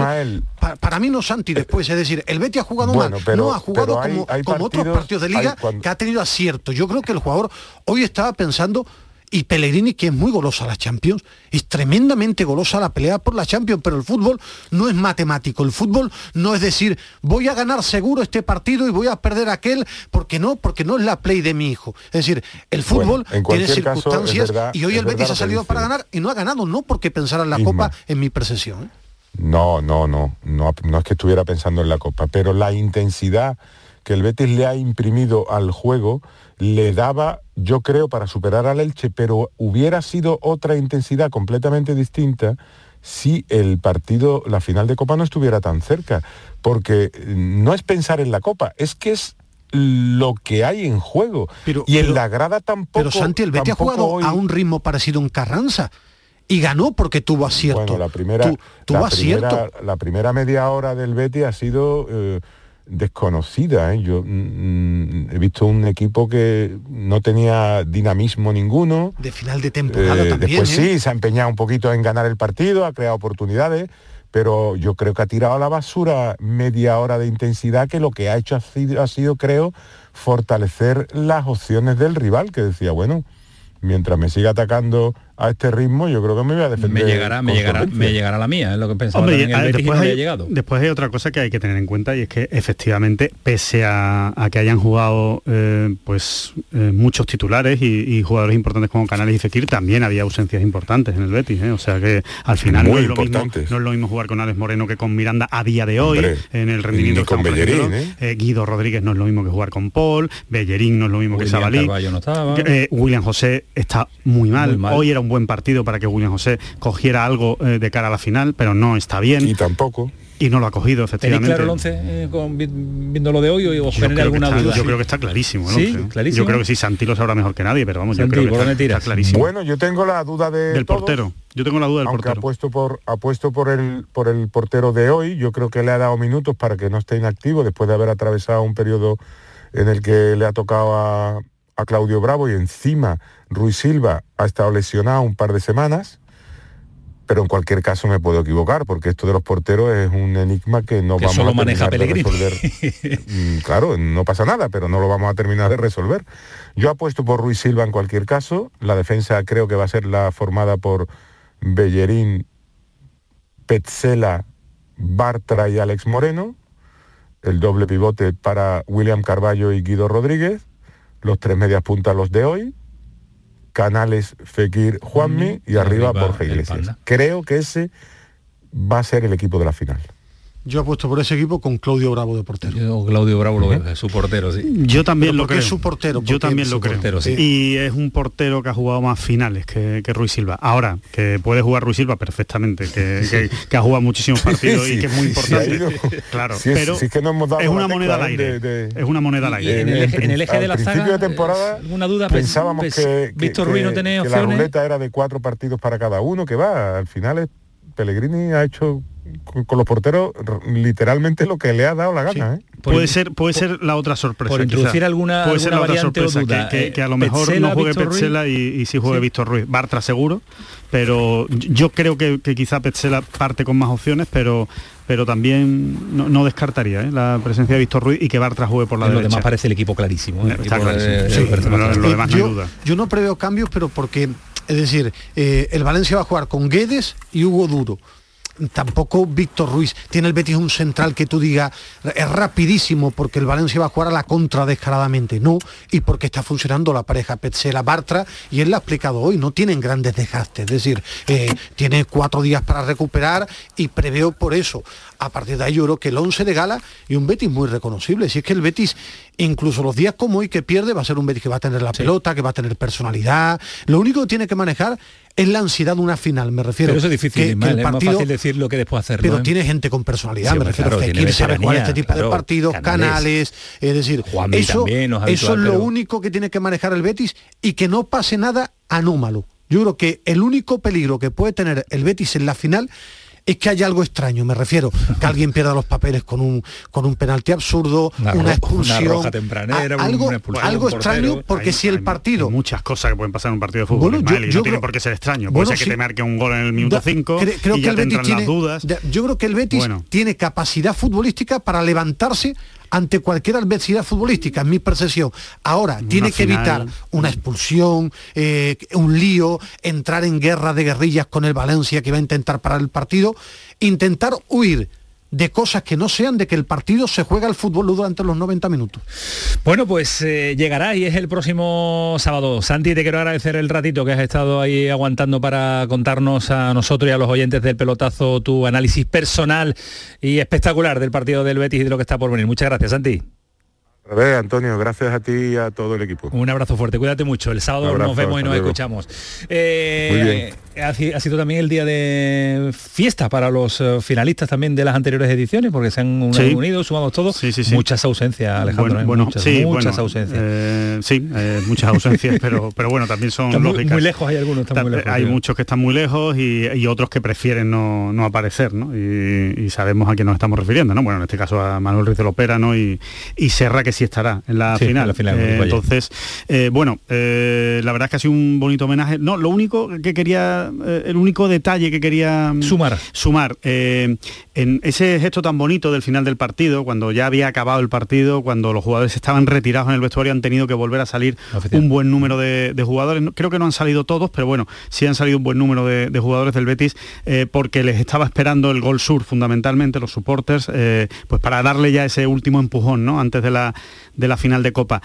Para mí no Santi después, es decir, el Betis ha jugado Bueno, mal, pero- no ha jugado hay- como, hay como otros partidos- de liga cuando- que ha tenido acierto. Yo creo que el jugador hoy estaba pensando y Pellegrini, que es muy golosa la Champions, es tremendamente golosa la pelea por la Champions, pero el fútbol no es matemático. El fútbol no es decir, voy a ganar seguro este partido y voy a perder aquel, porque no, porque no es la play de mi hijo. Es decir, el fútbol en tiene caso, circunstancias verdad- y hoy el Betis ha salido para ganar y no ha ganado, no porque pensara en la Isma. Copa, en mi percepción. ¿eh? No, no, no, no, no es que estuviera pensando en la Copa, pero la intensidad que el Betis le ha imprimido al juego le daba, yo creo, para superar al Elche, pero hubiera sido otra intensidad completamente distinta si el partido, la final de Copa no estuviera tan cerca, porque no es pensar en la Copa, es que es lo que hay en juego. y en la grada tampoco... Pero Santi, el Betis ha jugado a un ritmo parecido en Carranza y ganó porque tuvo acierto. Bueno, la primera, tuvo la acierto. Primera, la primera media hora del Betis ha sido eh, desconocida. ¿eh? Yo mm, he visto un equipo que no tenía dinamismo ninguno. De final de temporada Eh, también. Después ¿eh? sí, se ha empeñado un poquito en ganar el partido, ha creado oportunidades, pero yo creo que ha tirado a la basura media hora de intensidad que lo que ha hecho ha sido, ha sido, creo, fortalecer las opciones del rival, que decía, bueno, mientras me siga atacando a este ritmo, yo creo que me voy a defender. Me llegará, me llegará, me llegará la mía, es lo que pensaba Hombre, también el después, hay, ha llegado. después hay otra cosa que hay que tener en cuenta y es que efectivamente, pese a, a que hayan jugado eh, pues eh, muchos titulares y, y jugadores importantes como Canales y Fekir, también había ausencias importantes en el Betis. ¿eh? O sea que al final no es, lo mismo, importantes. no es lo mismo jugar con Alex Moreno que con Miranda a día de hoy, Hombre, en el rendimiento con Bellerín. Eh, Guido Rodríguez no es lo mismo que jugar con Paul, Bellerín no es lo mismo que Sabalí. No estaba. Eh, William José está muy mal. Muy mal. Hoy era un buen partido para que William José cogiera algo eh, de cara a la final, pero no está bien. Y tampoco. Y no lo ha cogido, ¿Tenéis efectivamente. claro el 11 eh, con- vi- viendo lo de hoy o genera creo, que alguna está, duda? yo creo que está clarísimo. el Sí, once. clarísimo. Yo creo que sí, Santi lo sabrá mejor que nadie, pero vamos, Santi, yo creo ¿por que está, está clarísimo. Bueno, yo tengo la duda de Del todos, portero. Yo tengo la duda del aunque portero. apuesto por apuesto por el por el portero de hoy. Yo creo que le ha dado minutos para que no esté inactivo después de haber atravesado un periodo en el que le ha tocado a, a Claudio Bravo y encima Ruiz Silva ha estado lesionado un par de semanas. Pero en cualquier caso me puedo equivocar, porque esto de los porteros es un enigma que no Que vamos solo a maneja Pellegrini. resolver. Mm, claro, no pasa nada, pero no lo vamos a terminar de resolver. Yo apuesto por Ruiz Silva en cualquier caso. La defensa creo que va a ser la formada por Bellerín, Petzela, Bartra y Alex Moreno. El doble pivote para William Carballo y Guido Rodríguez. Los tres medias puntas los de hoy. Canales, Fekir, Juanmi y arriba Borja Iglesias. Creo que ese va a ser el equipo de la final. Yo apuesto por ese equipo con Claudio Bravo de portero. Yo, Claudio Bravo lo veo, es su portero, sí. Yo también Pero lo creo. es su portero, Yo también lo creo. portero, sí. Y es un portero que ha jugado más finales que, que Ruiz Silva. Ahora, que puede jugar Ruiz Silva perfectamente, que, que- que ha jugado muchísimos partidos Sí, y que es muy importante. Claro, pero sí es que no hemos dado es la una moneda al aire. de- de- es una moneda al aire. en el eje, en el eje al de la principio zaga, de temporada eh, ¿alguna duda? pensábamos Pues, que, que- Víctor Ruiz no tenía que la opciones. ruleta era de cuatro partidos para cada uno, que va, al final es- Pellegrini ha hecho con, con los porteros literalmente lo que le ha dado la gana. ¿eh? puede ser puede ser la otra sorpresa por introducir quizá. alguna- puede ser la otra o sorpresa duda. que, que- Eh, que a lo mejor Petzela, no juegue. Petzela y, y sí juegue Sí. Víctor Ruiz Bartra seguro pero yo creo que, que quizá Petzela parte con más opciones pero pero también no, no descartaría ¿eh? la presencia de Víctor Ruiz y que Bartra juegue por la En lo derecha demás parece el equipo clarísimo. lo- lo yo, duda. yo no preveo cambios, pero porque, es decir, eh, el Valencia va a jugar con Guedes y Hugo Duro. Tampoco Víctor Ruiz. Tiene el Betis un central que tú digas, es rapidísimo porque el Valencia va a jugar a la contra descaradamente. No, y porque está funcionando la pareja Petzela-Bartra y él lo ha explicado hoy, no tienen grandes desgastes. Es decir, eh, tiene cuatro días para recuperar y preveo por eso. A partir de ahí yo creo que el 11 de gala y un Betis muy reconocible. Si es que el Betis, incluso los días como hoy que pierde, va a ser un Betis que va a tener la pelota, que va a tener personalidad. Lo único que tiene que manejar es la ansiedad de una final, me refiero. Pero eso es difícil, que- que Ismael, el es más partido- fácil decirlo que después hacerlo. pero ¿eh? tiene gente con personalidad, Sí, me refiero. claro, Fekir sabe jugar este tipo de partidos, Canales. canales, es decir, Juanmi eso, es eso es lo pero- único que tiene que manejar el Betis y que no pase nada anómalo. Yo creo que el único peligro que puede tener el Betis en la final es que haya algo extraño, me refiero, que alguien pierda los papeles con un con un penalti absurdo, Una una, expulsión, una roja tempranera, a- algo, una expulsión algo un extraño, porque Hay- si el hay partido muchas cosas que pueden pasar en un partido de fútbol Bueno, yo- y no tiene por qué ser extraño puede Bueno, ser que sí. te marque un gol en el minuto Da- 5 cre- creo y que ya el te Betis tiene, las dudas da- yo creo que el Betis Bueno. tiene capacidad futbolística para levantarse ante cualquier adversidad futbolística, en mi percepción. Ahora, tiene que final- evitar una expulsión, eh, un lío, entrar en guerra de guerrillas con el Valencia que va a intentar parar el partido, intentar huir de cosas que no sean de que el partido se juega al fútbol durante los 90 minutos. Bueno, pues eh, llegará y es el próximo sábado. Santi, te quiero agradecer el ratito que has estado ahí aguantando para contarnos a nosotros y a los oyentes del pelotazo tu análisis personal y espectacular del partido del Betis y de lo que está por venir. Muchas gracias, Santi. A ver, Antonio, gracias a ti y a todo el equipo. Un abrazo fuerte, cuídate mucho. El sábado Abrazo, nos vemos y nos luego. escuchamos. Eh, Muy bien. Ha, si- ha sido también el día de fiesta para los eh, finalistas también de las anteriores ediciones, porque se han Sí. unido, sumamos todos. Sí, sí, sí. Muchas ausencias, Alejandro. Bueno, bueno, muchas, sí, muchas bueno, ausencias. eh, sí, eh, muchas ausencias, pero, pero bueno, también son Están muy- lógicas. muy lejos, hay algunos que están muy Ta- lejos, Hay creo. muchos que están muy lejos y, y otros que prefieren no, no aparecer, ¿no? Y, y sabemos a quién nos estamos refiriendo, ¿no? Bueno, en este caso a Manuel Ruiz de Lopera, ¿no? Y, y Serra que sí estará en la Sí, final. en la final, Eh, vaya. entonces, eh, bueno, eh, la verdad es que ha sido un bonito homenaje. No, lo único que quería, eh, el único detalle que quería mm, Sumar. sumar en ese gesto tan bonito del final del partido, cuando ya había acabado el partido, cuando los jugadores estaban retirados en el vestuario, han tenido que volver a salir un buen número de, de jugadores. Creo que no han salido todos, pero bueno, sí han salido un buen número de, de jugadores del Betis, porque les estaba esperando el gol sur fundamentalmente, los supporters, eh, pues para darle ya ese último empujón, ¿no? Antes de la, de la final de Copa.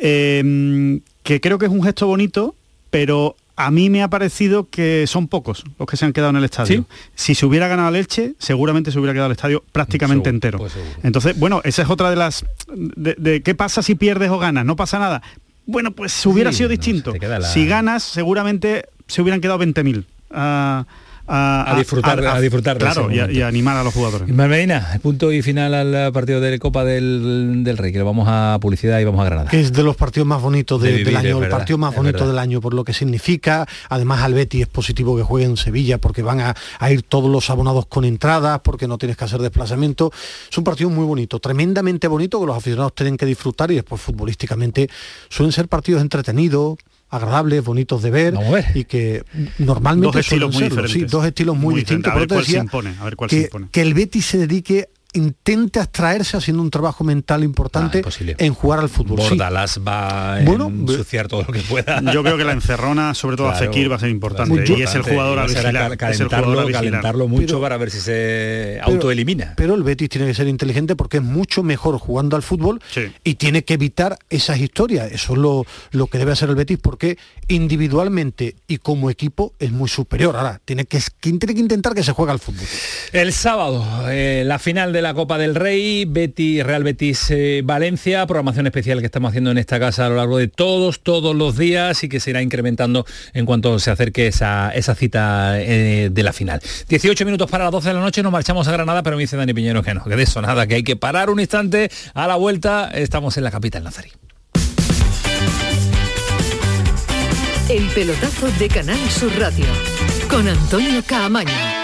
Eh, que creo que es un gesto bonito, pero a mí me ha parecido que son pocos los que se han quedado en el estadio. Si se hubiera ganado el Elche, seguramente se hubiera quedado el estadio prácticamente Seguro, entero. pues. Entonces, bueno, esa es otra de las... De, de qué pasa si pierdes o ganas, no pasa nada. Bueno, pues hubiera Sí, sido no, distinto. la- Si ganas, seguramente se hubieran quedado 20.000. A, a- A disfrutar- a disfrutar de Claro, y a, momento. y a animar a los jugadores. Ismael Medina, punto y final al partido de Copa del, del Rey, que lo vamos a publicidad y vamos a Granada. que es de los partidos más bonitos de- De vivir, del año, el partido más bonito del año por lo que significa. Además al Betis es positivo que juegue en Sevilla porque van a, a ir todos los abonados con entradas, porque no tienes que hacer desplazamiento. Es un partido muy bonito, tremendamente bonito que los aficionados tienen que disfrutar y después futbolísticamente suelen ser partidos entretenidos agradables, bonitos de ver, y que normalmente Dos estilos muy serlo, sí, diferentes. dos estilos muy, Muy distintos. diferentes. A ver Por eso cuál se decía impone, a ver cuál se que, impone. que el Betis se dedique intente abstraerse haciendo un trabajo mental importante en jugar al fútbol. sí. Bordalás va a Bueno, ensuciar todo lo que pueda. Yo creo que la encerrona, sobre todo a Claro, Fekir, va a ser importante. a y es el jugador a a vigilar. ca- es el calentarlo, jugador a vigilar. calentarlo mucho Pero- para ver si se autoelimina. Pero el Betis tiene que ser inteligente porque es mucho mejor jugando al fútbol y tiene que evitar esas historias. Eso es lo, lo que debe hacer el Betis porque individualmente y como equipo es muy superior. Ahora, tiene que, tiene que intentar que se juegue al fútbol. El sábado, eh, la final de la Copa del Rey, Betis, Real Betis eh, Valencia, programación especial que estamos haciendo en esta casa a lo largo de todos, todos los días y que se irá incrementando en cuanto se acerque esa, esa cita eh, de la final. 18 minutos para las 12 de la noche, nos marchamos a Granada, pero me dice Dani Piñero que no, que de eso nada, que hay que parar un instante, a la vuelta estamos en la capital nazarí. El pelotazo de Canal Sur Radio con Antonio Caamaño.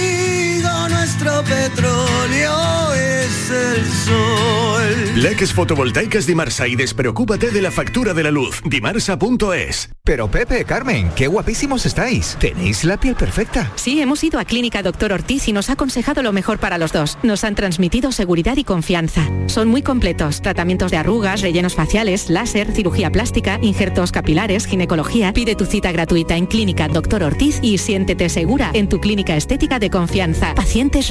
nuestro petróleo es el sol. Leques fotovoltaicas Dimarsa y despreocúpate de la factura de la luz. Dimarsa.es. Pero Pepe, Carmen, qué guapísimos estáis. Tenéis la piel perfecta. Sí, hemos ido a Clínica Doctor Ortiz y nos ha aconsejado lo mejor para los dos. Nos han transmitido seguridad y confianza. Son muy completos. Tratamientos de arrugas, rellenos faciales, láser, cirugía plástica, injertos capilares, ginecología. Pide tu cita gratuita en Clínica Doctor Ortiz y siéntete segura en tu clínica estética de confianza. Pacientes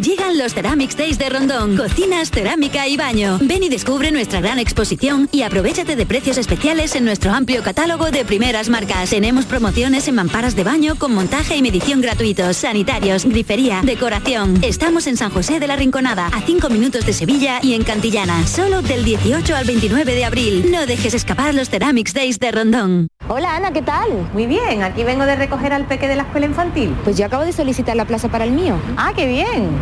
Llegan los Ceramics Days de Rondón. Cocinas, cerámica y baño. Ven y descubre nuestra gran exposición y aprovechate de precios especiales en nuestro amplio catálogo de primeras marcas. Tenemos promociones en mamparas de baño con montaje y medición gratuitos, sanitarios, grifería, decoración. Estamos en San José de la Rinconada, a 5 minutos de Sevilla y en Cantillana. Solo del 18 al 29 de abril. No dejes escapar los Ceramics Days de Rondón. Hola Ana, ¿qué tal? Muy bien, aquí vengo de recoger al peque de la escuela infantil. Pues yo acabo de solicitar la plaza para el mío. Ah, qué bien.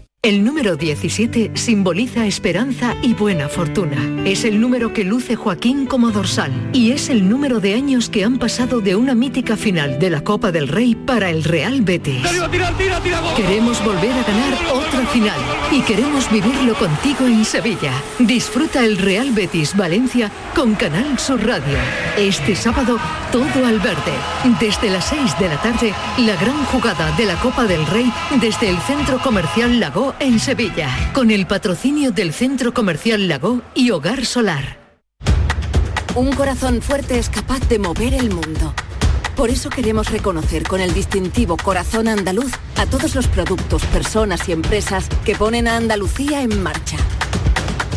El número 17 simboliza esperanza y buena fortuna. Es el número que luce Joaquín como dorsal y es el número de años que han pasado de una mítica final de la Copa del Rey para el Real Betis. Queremos volver a ganar otra final y queremos vivirlo contigo en Sevilla. Disfruta el Real Betis Valencia con Canal Sur Radio. Este sábado todo al verde. Desde las 6 de la tarde, la gran jugada de la Copa del Rey desde el Centro Comercial Lago en Sevilla, con el patrocinio del Centro Comercial Lago y Hogar Solar. Un corazón fuerte es capaz de mover el mundo. Por eso queremos reconocer con el distintivo Corazón Andaluz a todos los productos, personas y empresas que ponen a Andalucía en marcha.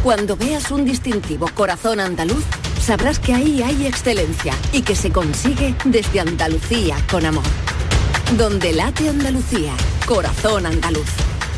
Cuando veas un distintivo Corazón Andaluz, sabrás que ahí hay excelencia y que se consigue desde Andalucía con amor. Donde late Andalucía, Corazón Andaluz.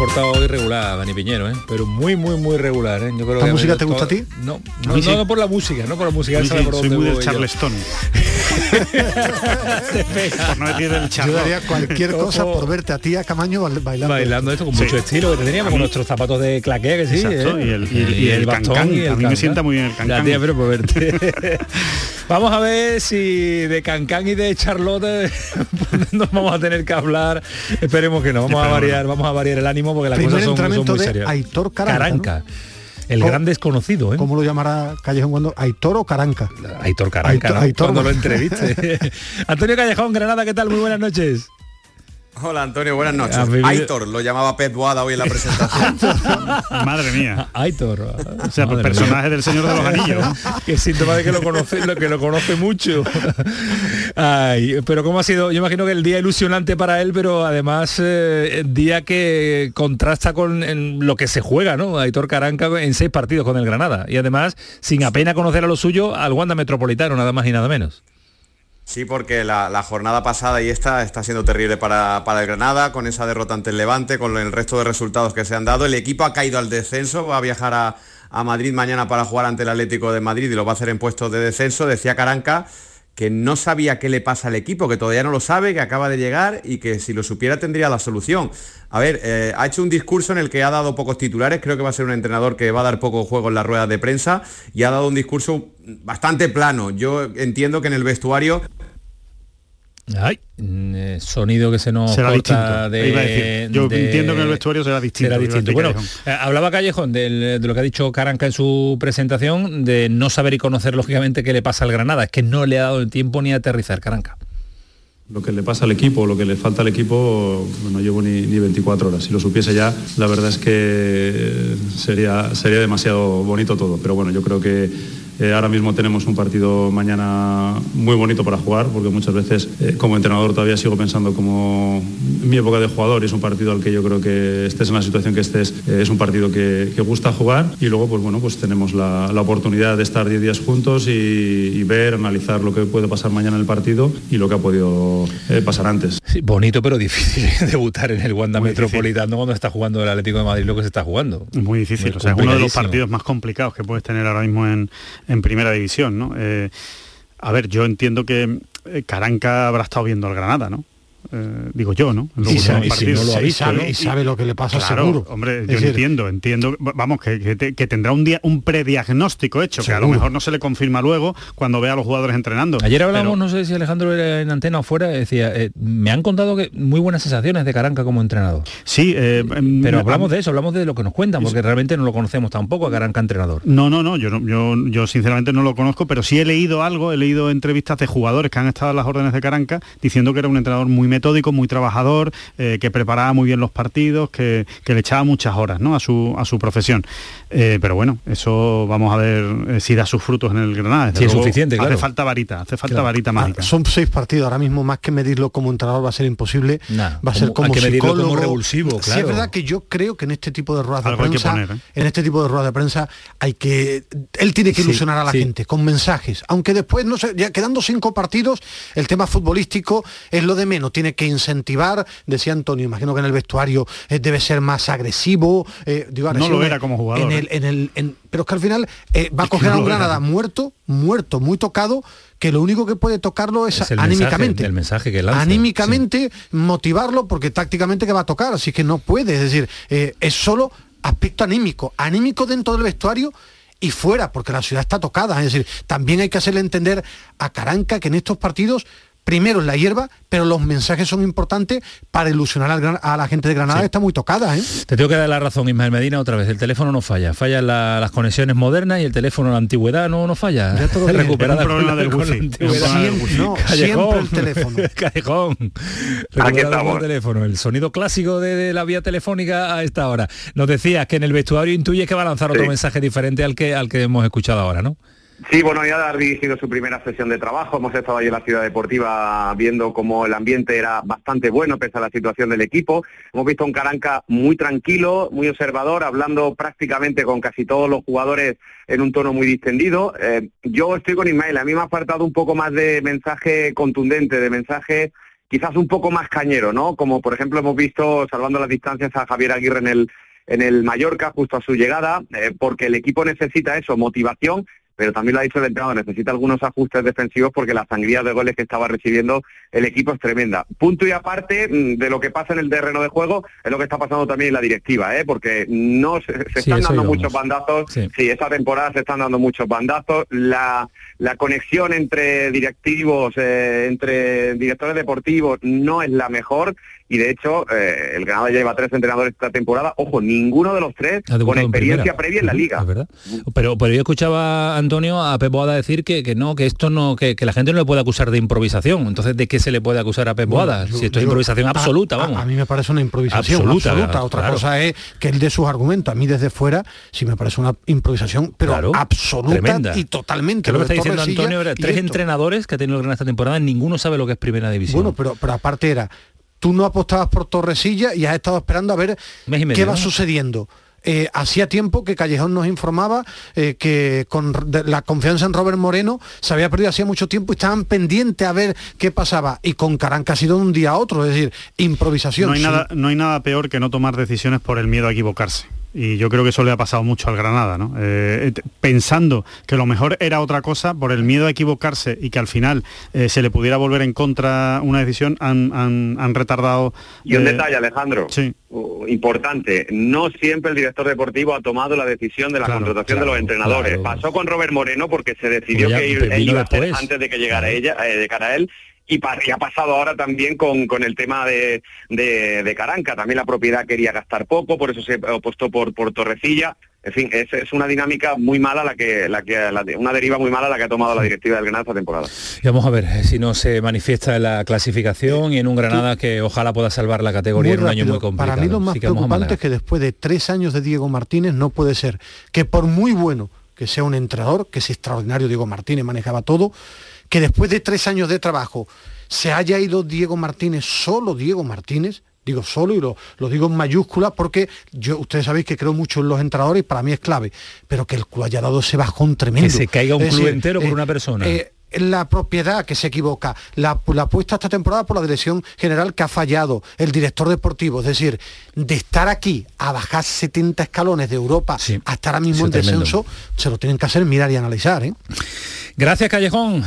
Portado irregular Dani Piñero, ¿eh? pero muy, muy, muy regular. ¿eh? Yo creo ¿La que música te gusta a ti? No, no, no, sí. no por la música, no por la música. Sí, por soy muy del. Charleston. Por no Yo daría cualquier cosa por verte a ti a Camaño bail- bailando. Bailando esto con Sí. mucho estilo que teníamos, A con nuestros zapatos de claqué, que sí. Exacto, ¿eh? y el- y el- y el cancán. y el A mí me sienta muy bien el Ya, cancán. tía, pero por verte. vamos a ver si de cancán y de Charlotte nos vamos a tener que hablar. Esperemos que no. Vamos a variar, vamos a variar el ánimo porque las Primer cosas son, son entrenamiento muy de serias. Aitor Caranca, Caranca. El ¿Cómo- gran desconocido, ¿eh? ¿Cómo lo llamará Callejón cuando? ¿Aitor o Caranca? Aitor Caranca, Aitor- ¿no? Aitor- cuando lo entreviste. Antonio Callejón, Granada, ¿qué tal? Muy buenas noches. Hola Antonio, buenas noches. Ah, vivido- Aitor lo llamaba Pep Boada hoy en la presentación. Madre mía. Aitor. O sea, pues personaje del Señor de los Anillos. Qué síntoma de que lo conoce, lo que lo conoce mucho. Ay, pero cómo ha sido, yo imagino que el día ilusionante para él, pero además eh, el día que contrasta con en lo que se juega, ¿no? Aitor Caranca en seis partidos con el Granada. Y además, sin apenas conocer a lo suyo, al Wanda Metropolitano, nada más y nada menos. Sí, porque la, jornada pasada y esta está siendo terrible para, para el Granada, con esa derrota ante el Levante, con el resto de resultados que se han dado. El equipo ha caído al descenso, va a viajar a, a Madrid mañana para jugar ante el Atlético de Madrid y lo va a hacer en puestos de descenso. Decía Caranca que no sabía qué le pasa al equipo, que todavía no lo sabe, que acaba de llegar y que si lo supiera tendría la solución. A ver, eh, ha hecho un discurso en el que ha dado pocos titulares, creo que va a ser un entrenador que va a dar poco juego en las ruedas de prensa y ha dado un discurso bastante plano. Yo entiendo que en el vestuario Ay, mm, eh, sonido que se nos Será corta distinto. de, Iba a decir, yo de- entiendo que el vestuario será distinto, será Bueno, Callejón. eh, hablaba Callejón del- de lo que ha dicho Caranca en su presentación, de no saber y conocer lógicamente qué le pasa al Granada. Es que no le ha dado el tiempo ni a aterrizar Caranca. Lo que le pasa al equipo, lo que le falta al equipo, no llevo ni, ni 24 horas. Si lo supiese ya, la verdad es que sería, sería demasiado bonito todo. Pero bueno, yo creo que Eh, ahora mismo tenemos un partido mañana muy bonito para jugar, porque muchas veces eh, como entrenador todavía sigo pensando como mi época de jugador y es un partido al que yo creo que estés en la situación que estés, eh, es un partido que, que, gusta jugar y luego pues bueno, pues tenemos la, la oportunidad de estar 10 días juntos y, y, ver, analizar lo que puede pasar mañana en el partido y lo que ha podido pasar antes. Sí, bonito pero difícil debutar en el Wanda muy Metropolitano difícil. cuando está jugando el Atlético de Madrid lo que se está jugando. Muy difícil, o sea, es uno de los partidos más complicados que puedes tener ahora mismo en, en primera división, ¿no? Eh, a ver, yo entiendo que eh, Caranca habrá estado viendo al Granada, ¿no? Eh, digo yo, ¿no? Y, sabe, y, si no lo ha visto, sabe, y sabe lo que le pasa claro, seguro. Hombre, yo entiendo, entiendo, vamos, que, que, te, que, tendrá un día un prediagnóstico hecho, seguro. que a lo mejor no se le confirma luego cuando vea a los jugadores entrenando. Ayer hablamos, pero... no sé si Alejandro era en antena o fuera, decía, eh, me han contado que muy buenas sensaciones de Caranca como entrenador. Sí, eh, pero hablamos de eso, hablamos de lo que nos cuentan, porque realmente no lo conocemos tampoco a Caranca entrenador. No, no, no, yo, yo, yo sinceramente no lo conozco, pero sí he leído algo, he leído entrevistas de jugadores que han estado en las órdenes de Caranca diciendo que era un entrenador muy metódico, muy trabajador eh, que preparaba muy bien los partidos, que, que, le echaba muchas horas ¿no? a, su, a su profesión. Eh, pero bueno, eso vamos a ver eh, si da sus frutos en el Granada. Sí, es suficiente, hace claro. falta varita, hace falta claro. varita mágica. Son seis partidos, ahora mismo más que medirlo como entrenador va a ser imposible, nah, va a ser como, hay que psicólogo. como revulsivo, claro. Sí, es verdad que yo creo que en este tipo de ruedas de Algo prensa, poner, ¿eh? en este tipo de ruedas de prensa hay que él tiene que ilusionar sí, a la sí. gente con mensajes, aunque después no sé, ya quedando cinco partidos, el tema futbolístico es lo de menos, tiene que incentivar, decía Antonio, imagino que en el vestuario eh, debe ser más agresivo, eh, digo, no lo era como jugador. En el, en el, en, pero es que al final eh, va a coger a un Granada era. muerto, muerto, muy tocado, que lo único que puede tocarlo es, es el anímicamente. Mensaje, el mensaje que lanza. Anímicamente sí. motivarlo porque tácticamente que va a tocar, así que no puede, es decir, eh, es solo aspecto anímico, anímico dentro del vestuario y fuera, porque la ciudad está tocada, es decir, también hay que hacerle entender a Caranca que en estos partidos primero en la hierba, pero los mensajes son importantes para ilusionar al, a la gente de Granada, sí. está muy tocada. ¿eh? Te tengo que dar la razón, Ismael Medina, otra vez. El teléfono no falla. Fallan la, las conexiones modernas y el teléfono de la antigüedad no, no falla. Ya todo recuperada un problema del wifi. Siempre, no, siempre el teléfono. Callejón. Aquí estamos. El teléfono. El sonido clásico de, de, la vía telefónica a esta hora. Nos decías que en el vestuario intuyes que va a lanzar otro mensaje diferente al que, al que hemos escuchado ahora, ¿no? Sí, bueno, ya ha dirigido su primera sesión de trabajo. Hemos estado ahí en la ciudad deportiva viendo cómo el ambiente era bastante bueno pese a la situación del equipo. Hemos visto un Caranca muy tranquilo, muy observador, hablando prácticamente con casi todos los jugadores en un tono muy distendido. Eh, yo estoy con Ismael, a mí me ha faltado un poco más de mensaje contundente, de mensaje quizás un poco más cañero, ¿no? Como por ejemplo hemos visto, salvando las distancias, a Javier Aguirre en el en el Mallorca justo a su llegada, eh, porque el equipo necesita eso, motivación, pero también lo ha dicho el entrenador, necesita algunos ajustes defensivos porque la sangría de goles que estaba recibiendo el equipo es tremenda. Punto y aparte mm, de lo que pasa en el terreno de juego, es lo que está pasando también en la directiva, ¿eh? porque no se, se están sí, dando muchos bandazos, sí. sí. esta temporada se están dando muchos bandazos, la, la conexión entre directivos, eh, entre directores deportivos no es la mejor y de hecho eh, el Granada lleva tres entrenadores esta temporada, ojo, ninguno de los tres con experiencia previa en la liga. Es verdad. Pero, pero yo escuchaba Antonio a Pep Boada decir que, que no, que esto no, que, que, la gente no le puede acusar de improvisación. Entonces, ¿de qué se le puede acusar a Pep Boada? Bueno, si esto es improvisación absoluta, a, vamos. A, a, mí me parece una improvisación absoluta. absoluta. Otra claro. cosa es que él dé sus argumentos. A mí desde fuera sí me parece una improvisación, pero claro. absoluta Tremenda. y totalmente. Que lo que está diciendo Antonio era tres entrenadores que ha tenido el Granada esta temporada, ninguno sabe lo que es primera división. Bueno, pero, pero aparte era tú no apostabas por Torresilla y has estado esperando a ver medio, qué va ¿no? sucediendo. Eh, hacía tiempo que Callejón nos informaba eh, que con la confianza en Robert Moreno se había perdido hacía mucho tiempo y estaban pendientes a ver qué pasaba. Y con Caranca ha sido de un día a otro, es decir, improvisación. No hay, sí. nada, no hay nada peor que no tomar decisiones por el miedo a equivocarse y yo creo que eso le ha pasado mucho al Granada, ¿no? Eh, pensando que lo mejor era otra cosa, por el miedo a equivocarse y que al final eh, se le pudiera volver en contra una decisión, han, han, han retardado... Y un eh, detalle, Alejandro, sí. importante, no siempre el director deportivo ha tomado la decisión de la claro, contratación claro, de los entrenadores. Claro. Pasó con Robert Moreno porque se decidió ya, que él iba a hacer antes de que llegara ella, eh, de cara a él, y, y, ha pasado ahora también con, con el tema de, de, de, Caranca. También la propiedad quería gastar poco, por eso se apostó por, por Torrecilla. En fin, es, es, una dinámica muy mala la que, la que la de, una deriva muy mala la que ha tomado la directiva del Granada esta temporada. Y vamos a ver eh, si no se manifiesta en la clasificación y en un Granada que ojalá pueda salvar la categoría en un año muy complicado. Para mí lo más preocupante es que después de tres años de Diego Martínez no puede ser que por muy bueno que sea un entrenador, que es extraordinario, Diego Martínez manejaba todo, que después de tres años de trabajo se haya ido Diego Martínez, solo Diego Martínez, digo solo y lo, lo digo en mayúscula porque yo, ustedes sabéis que creo mucho en los entrenadores y para mí es clave, pero que el club haya dado ese bajón tremendo. Que se caiga un Es club decir, entero por eh, una persona. eh, la propiedad que se equivoca, la, la apuesta esta temporada por la dirección general que ha fallado, el director deportivo, es decir, de estar aquí a bajar 70 escalones de Europa a estar ahora mismo en tremendo. descenso, se lo tienen que hacer mirar y analizar. ¿eh? Gracias, Callejón.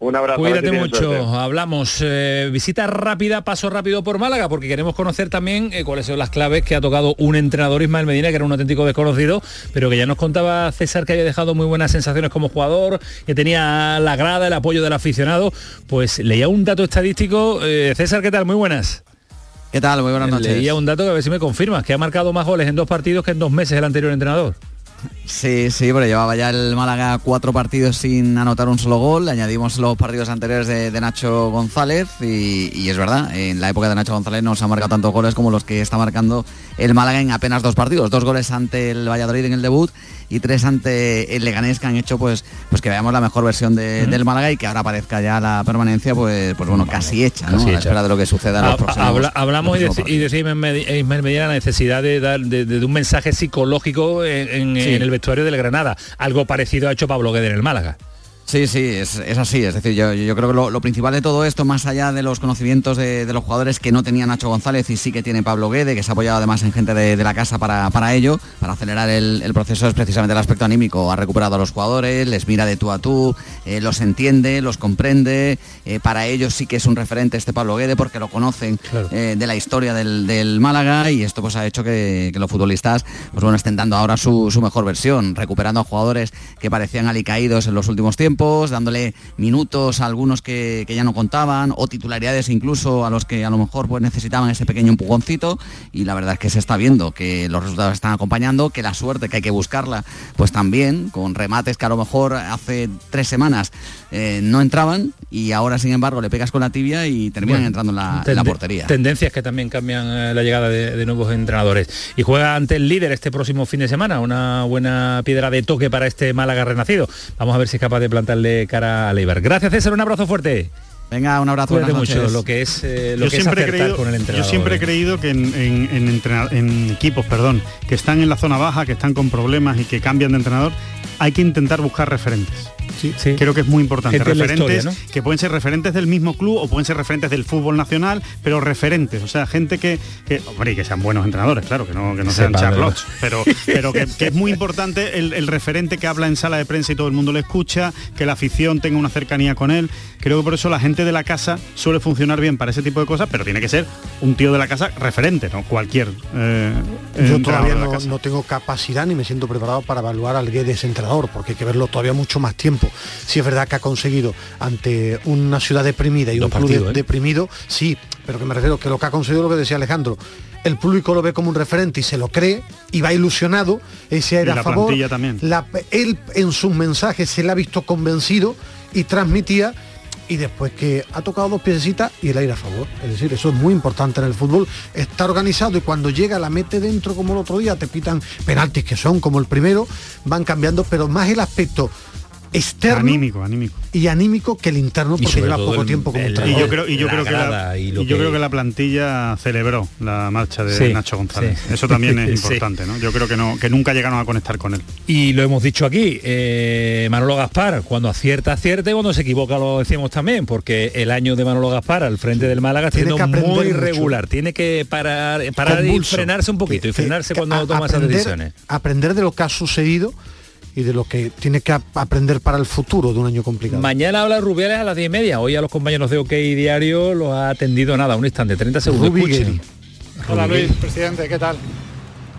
Un abrazo. Cuídate mucho. suerte. Hablamos. eh, visita rápida, paso rápido por Málaga, porque queremos conocer también eh, cuáles son las claves que ha tocado un entrenador Ismael Medina, que era un auténtico desconocido, pero que ya nos contaba César que había dejado muy buenas sensaciones como jugador, que tenía la grada, el apoyo del aficionado. Pues leía un dato estadístico. eh, César, ¿qué tal? Muy buenas. ¿Qué tal? Muy buenas noches. Leía un dato que a ver si me confirmas, que ha marcado más goles en dos partidos que en dos meses el anterior entrenador. Sí, sí, pero llevaba ya el Málaga cuatro partidos sin anotar un solo gol. Añadimos los partidos anteriores de, Nacho González y, y es verdad, en la época de Nacho González no se han marcado tantos goles como los que está marcando el Málaga en apenas dos partidos. Dos goles ante el Valladolid en el debut y tres ante el Leganés que han hecho pues, pues que veamos la mejor versión de- del Málaga y que ahora parezca ya la permanencia pues, pues bueno, casi hecha, ¿no? Casi a la hecha. espera de lo que suceda en los próximos habla- hablamos y, próximos deci- y Medina la necesidad de dar de, de- de un mensaje psicológico en, en- Sí. en el vestuario del Granada. Algo parecido ha hecho Pablo Guede en el Málaga. Sí, sí, es, es así. Es decir, yo, yo creo que lo, lo principal de todo esto, más allá de los conocimientos de, de los jugadores que no tenía Nacho González y sí que tiene Pablo Guede, que se ha apoyado además en gente de, de la casa para, para ello, para acelerar el, el proceso, es precisamente el aspecto anímico. Ha recuperado a los jugadores, les mira de tú a tú, eh, los entiende, los comprende. eh, para ellos sí que es un referente este Pablo Guede porque lo conocen eh, de la historia del, del Málaga y esto pues ha hecho que, que los futbolistas pues bueno, estén dando ahora su, su mejor versión, recuperando a jugadores que parecían alicaídos en los últimos tiempos, dándole minutos a algunos que, que ya no contaban o titularidades incluso a los que a lo mejor pues necesitaban ese pequeño empujoncito y la verdad es que se está viendo que los resultados están acompañando, que la suerte que hay que buscarla pues también, con remates que a lo mejor hace tres semanas eh, no entraban y ahora sin embargo le pegas con la tibia y terminan Bueno, entrando en la, en la tende- portería. Tendencias que también cambian eh, la llegada de, de nuevos entrenadores. Y juega ante el líder este próximo fin de semana, una buena piedra de toque para este Málaga renacido. Vamos a ver si es capaz de plantarle cara a Leibar. Gracias César, un abrazo fuerte. Venga, un abrazo. Cuídate mucho lo que es eh, lo yo que es siempre, he creído, con el yo entrenador. siempre he ¿eh? creído que en, en- en entrena- en equipos perdón, que están en la zona baja, que están con problemas y que cambian de entrenador, hay que intentar buscar referentes. Creo que es muy importante. Referentes historia, que pueden ser referentes del mismo club o pueden ser referentes del fútbol nacional, pero referentes, o sea, gente que, que hombre, y que sean buenos entrenadores, claro, que no, que no sean charlots, pero, pero que, que es muy importante el, el referente que habla en sala de prensa y todo el mundo le escucha, que la afición tenga una cercanía con él. Creo que por eso la gente de la casa suele funcionar bien para ese tipo de cosas, pero tiene que ser un tío de la casa referente, no cualquier. eh, Yo todavía no, no tengo capacidad ni me siento preparado para evaluar al Guedes entrenador, porque hay que verlo todavía mucho más tiempo. Si es verdad que ha conseguido ante una ciudad deprimida y un club partidos, de- ¿eh? deprimido, sí, pero que me refiero que lo que ha conseguido lo que decía Alejandro. El público lo ve como un referente y se lo cree y va ilusionado, ese Y era a la favor. plantilla también. La- él en sus mensajes se le ha visto convencido y transmitía y después que ha tocado dos piececitas y el aire a favor. Es decir, eso es muy importante en el fútbol. Está organizado y cuando llega la mete dentro como el otro día, te pitan penaltis que son como el primero, van cambiando, pero más el aspecto externo Anímico, anímico. y anímico que el interno Y porque lleva poco el- tiempo como el- Y entrenador. yo creo, y yo la creo que la, y yo que- creo que la plantilla celebró la marcha de Sí, Nacho González. sí. Eso también es Sí. importante, ¿no? Yo creo que no, que nunca llegaron a conectar con él. Y lo hemos dicho aquí, eh, Manolo Gaspar, cuando acierta, acierta y cuando se equivoca lo decimos también, porque el año de Manolo Gaspar al frente del Málaga está Tiene siendo que muy mucho. irregular, tiene que parar, parar y frenarse un poquito y frenarse que cuando a- toma esas decisiones. Aprender de lo que ha sucedido y de lo que tiene que ap- aprender para el futuro de un año complicado. Mañana habla Rubiales a las 10 y media. Hoy a los compañeros de OK Diario los ha atendido nada, un instante, 30 segundos. Hola. Luis, presidente, ¿qué tal?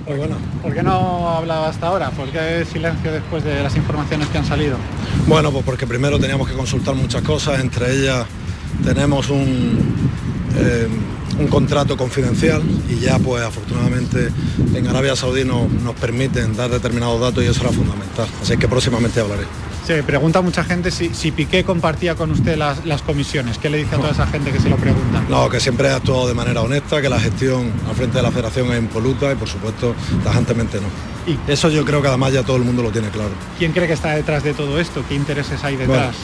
Pues bueno, ¿por qué no hablaba hasta ahora? ¿Por qué silencio después de las informaciones que han salido? Bueno, pues porque primero teníamos que consultar muchas cosas, entre ellas tenemos un, eh, un contrato confidencial y ya pues afortunadamente en Arabia Saudí nos, nos permiten dar determinados datos y eso era fundamental. Así que próximamente hablaré. Se pregunta mucha gente si, si Piqué compartía con usted las, las comisiones. ¿Qué le dice a toda esa gente que se lo pregunta? No, que siempre ha actuado de manera honesta, que la gestión al frente de la federación es impoluta y por supuesto tajantemente no. ¿Y? Eso yo creo que además ya todo el mundo lo tiene claro. ¿Quién cree que está detrás de todo esto? ¿Qué intereses hay detrás?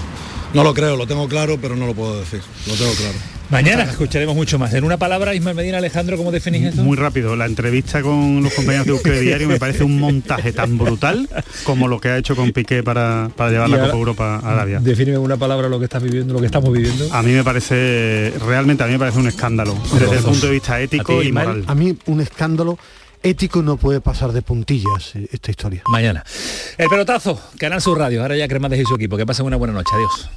No lo creo, lo tengo claro, pero no lo puedo decir. Lo tengo claro. Mañana escucharemos mucho más. En una palabra, Ismael Medina Alejandro, ¿cómo definís esto? Muy rápido, la entrevista con los compañeros de Euskadi Diario me parece un montaje tan brutal como lo que ha hecho con Piqué para, para llevar la ahora- Copa Europa a Arabia. Defíneme en una palabra lo que estás viviendo, lo que estamos viviendo. A mí me parece, realmente a mí me parece un escándalo, desde el punto de vista ético y moral. A mí un escándalo ético no puede pasar de puntillas eh, esta historia. Mañana. El pelotazo, Canal Sur Radio. Ahora ya Cremades y su equipo. Que pasen una buena noche. Adiós.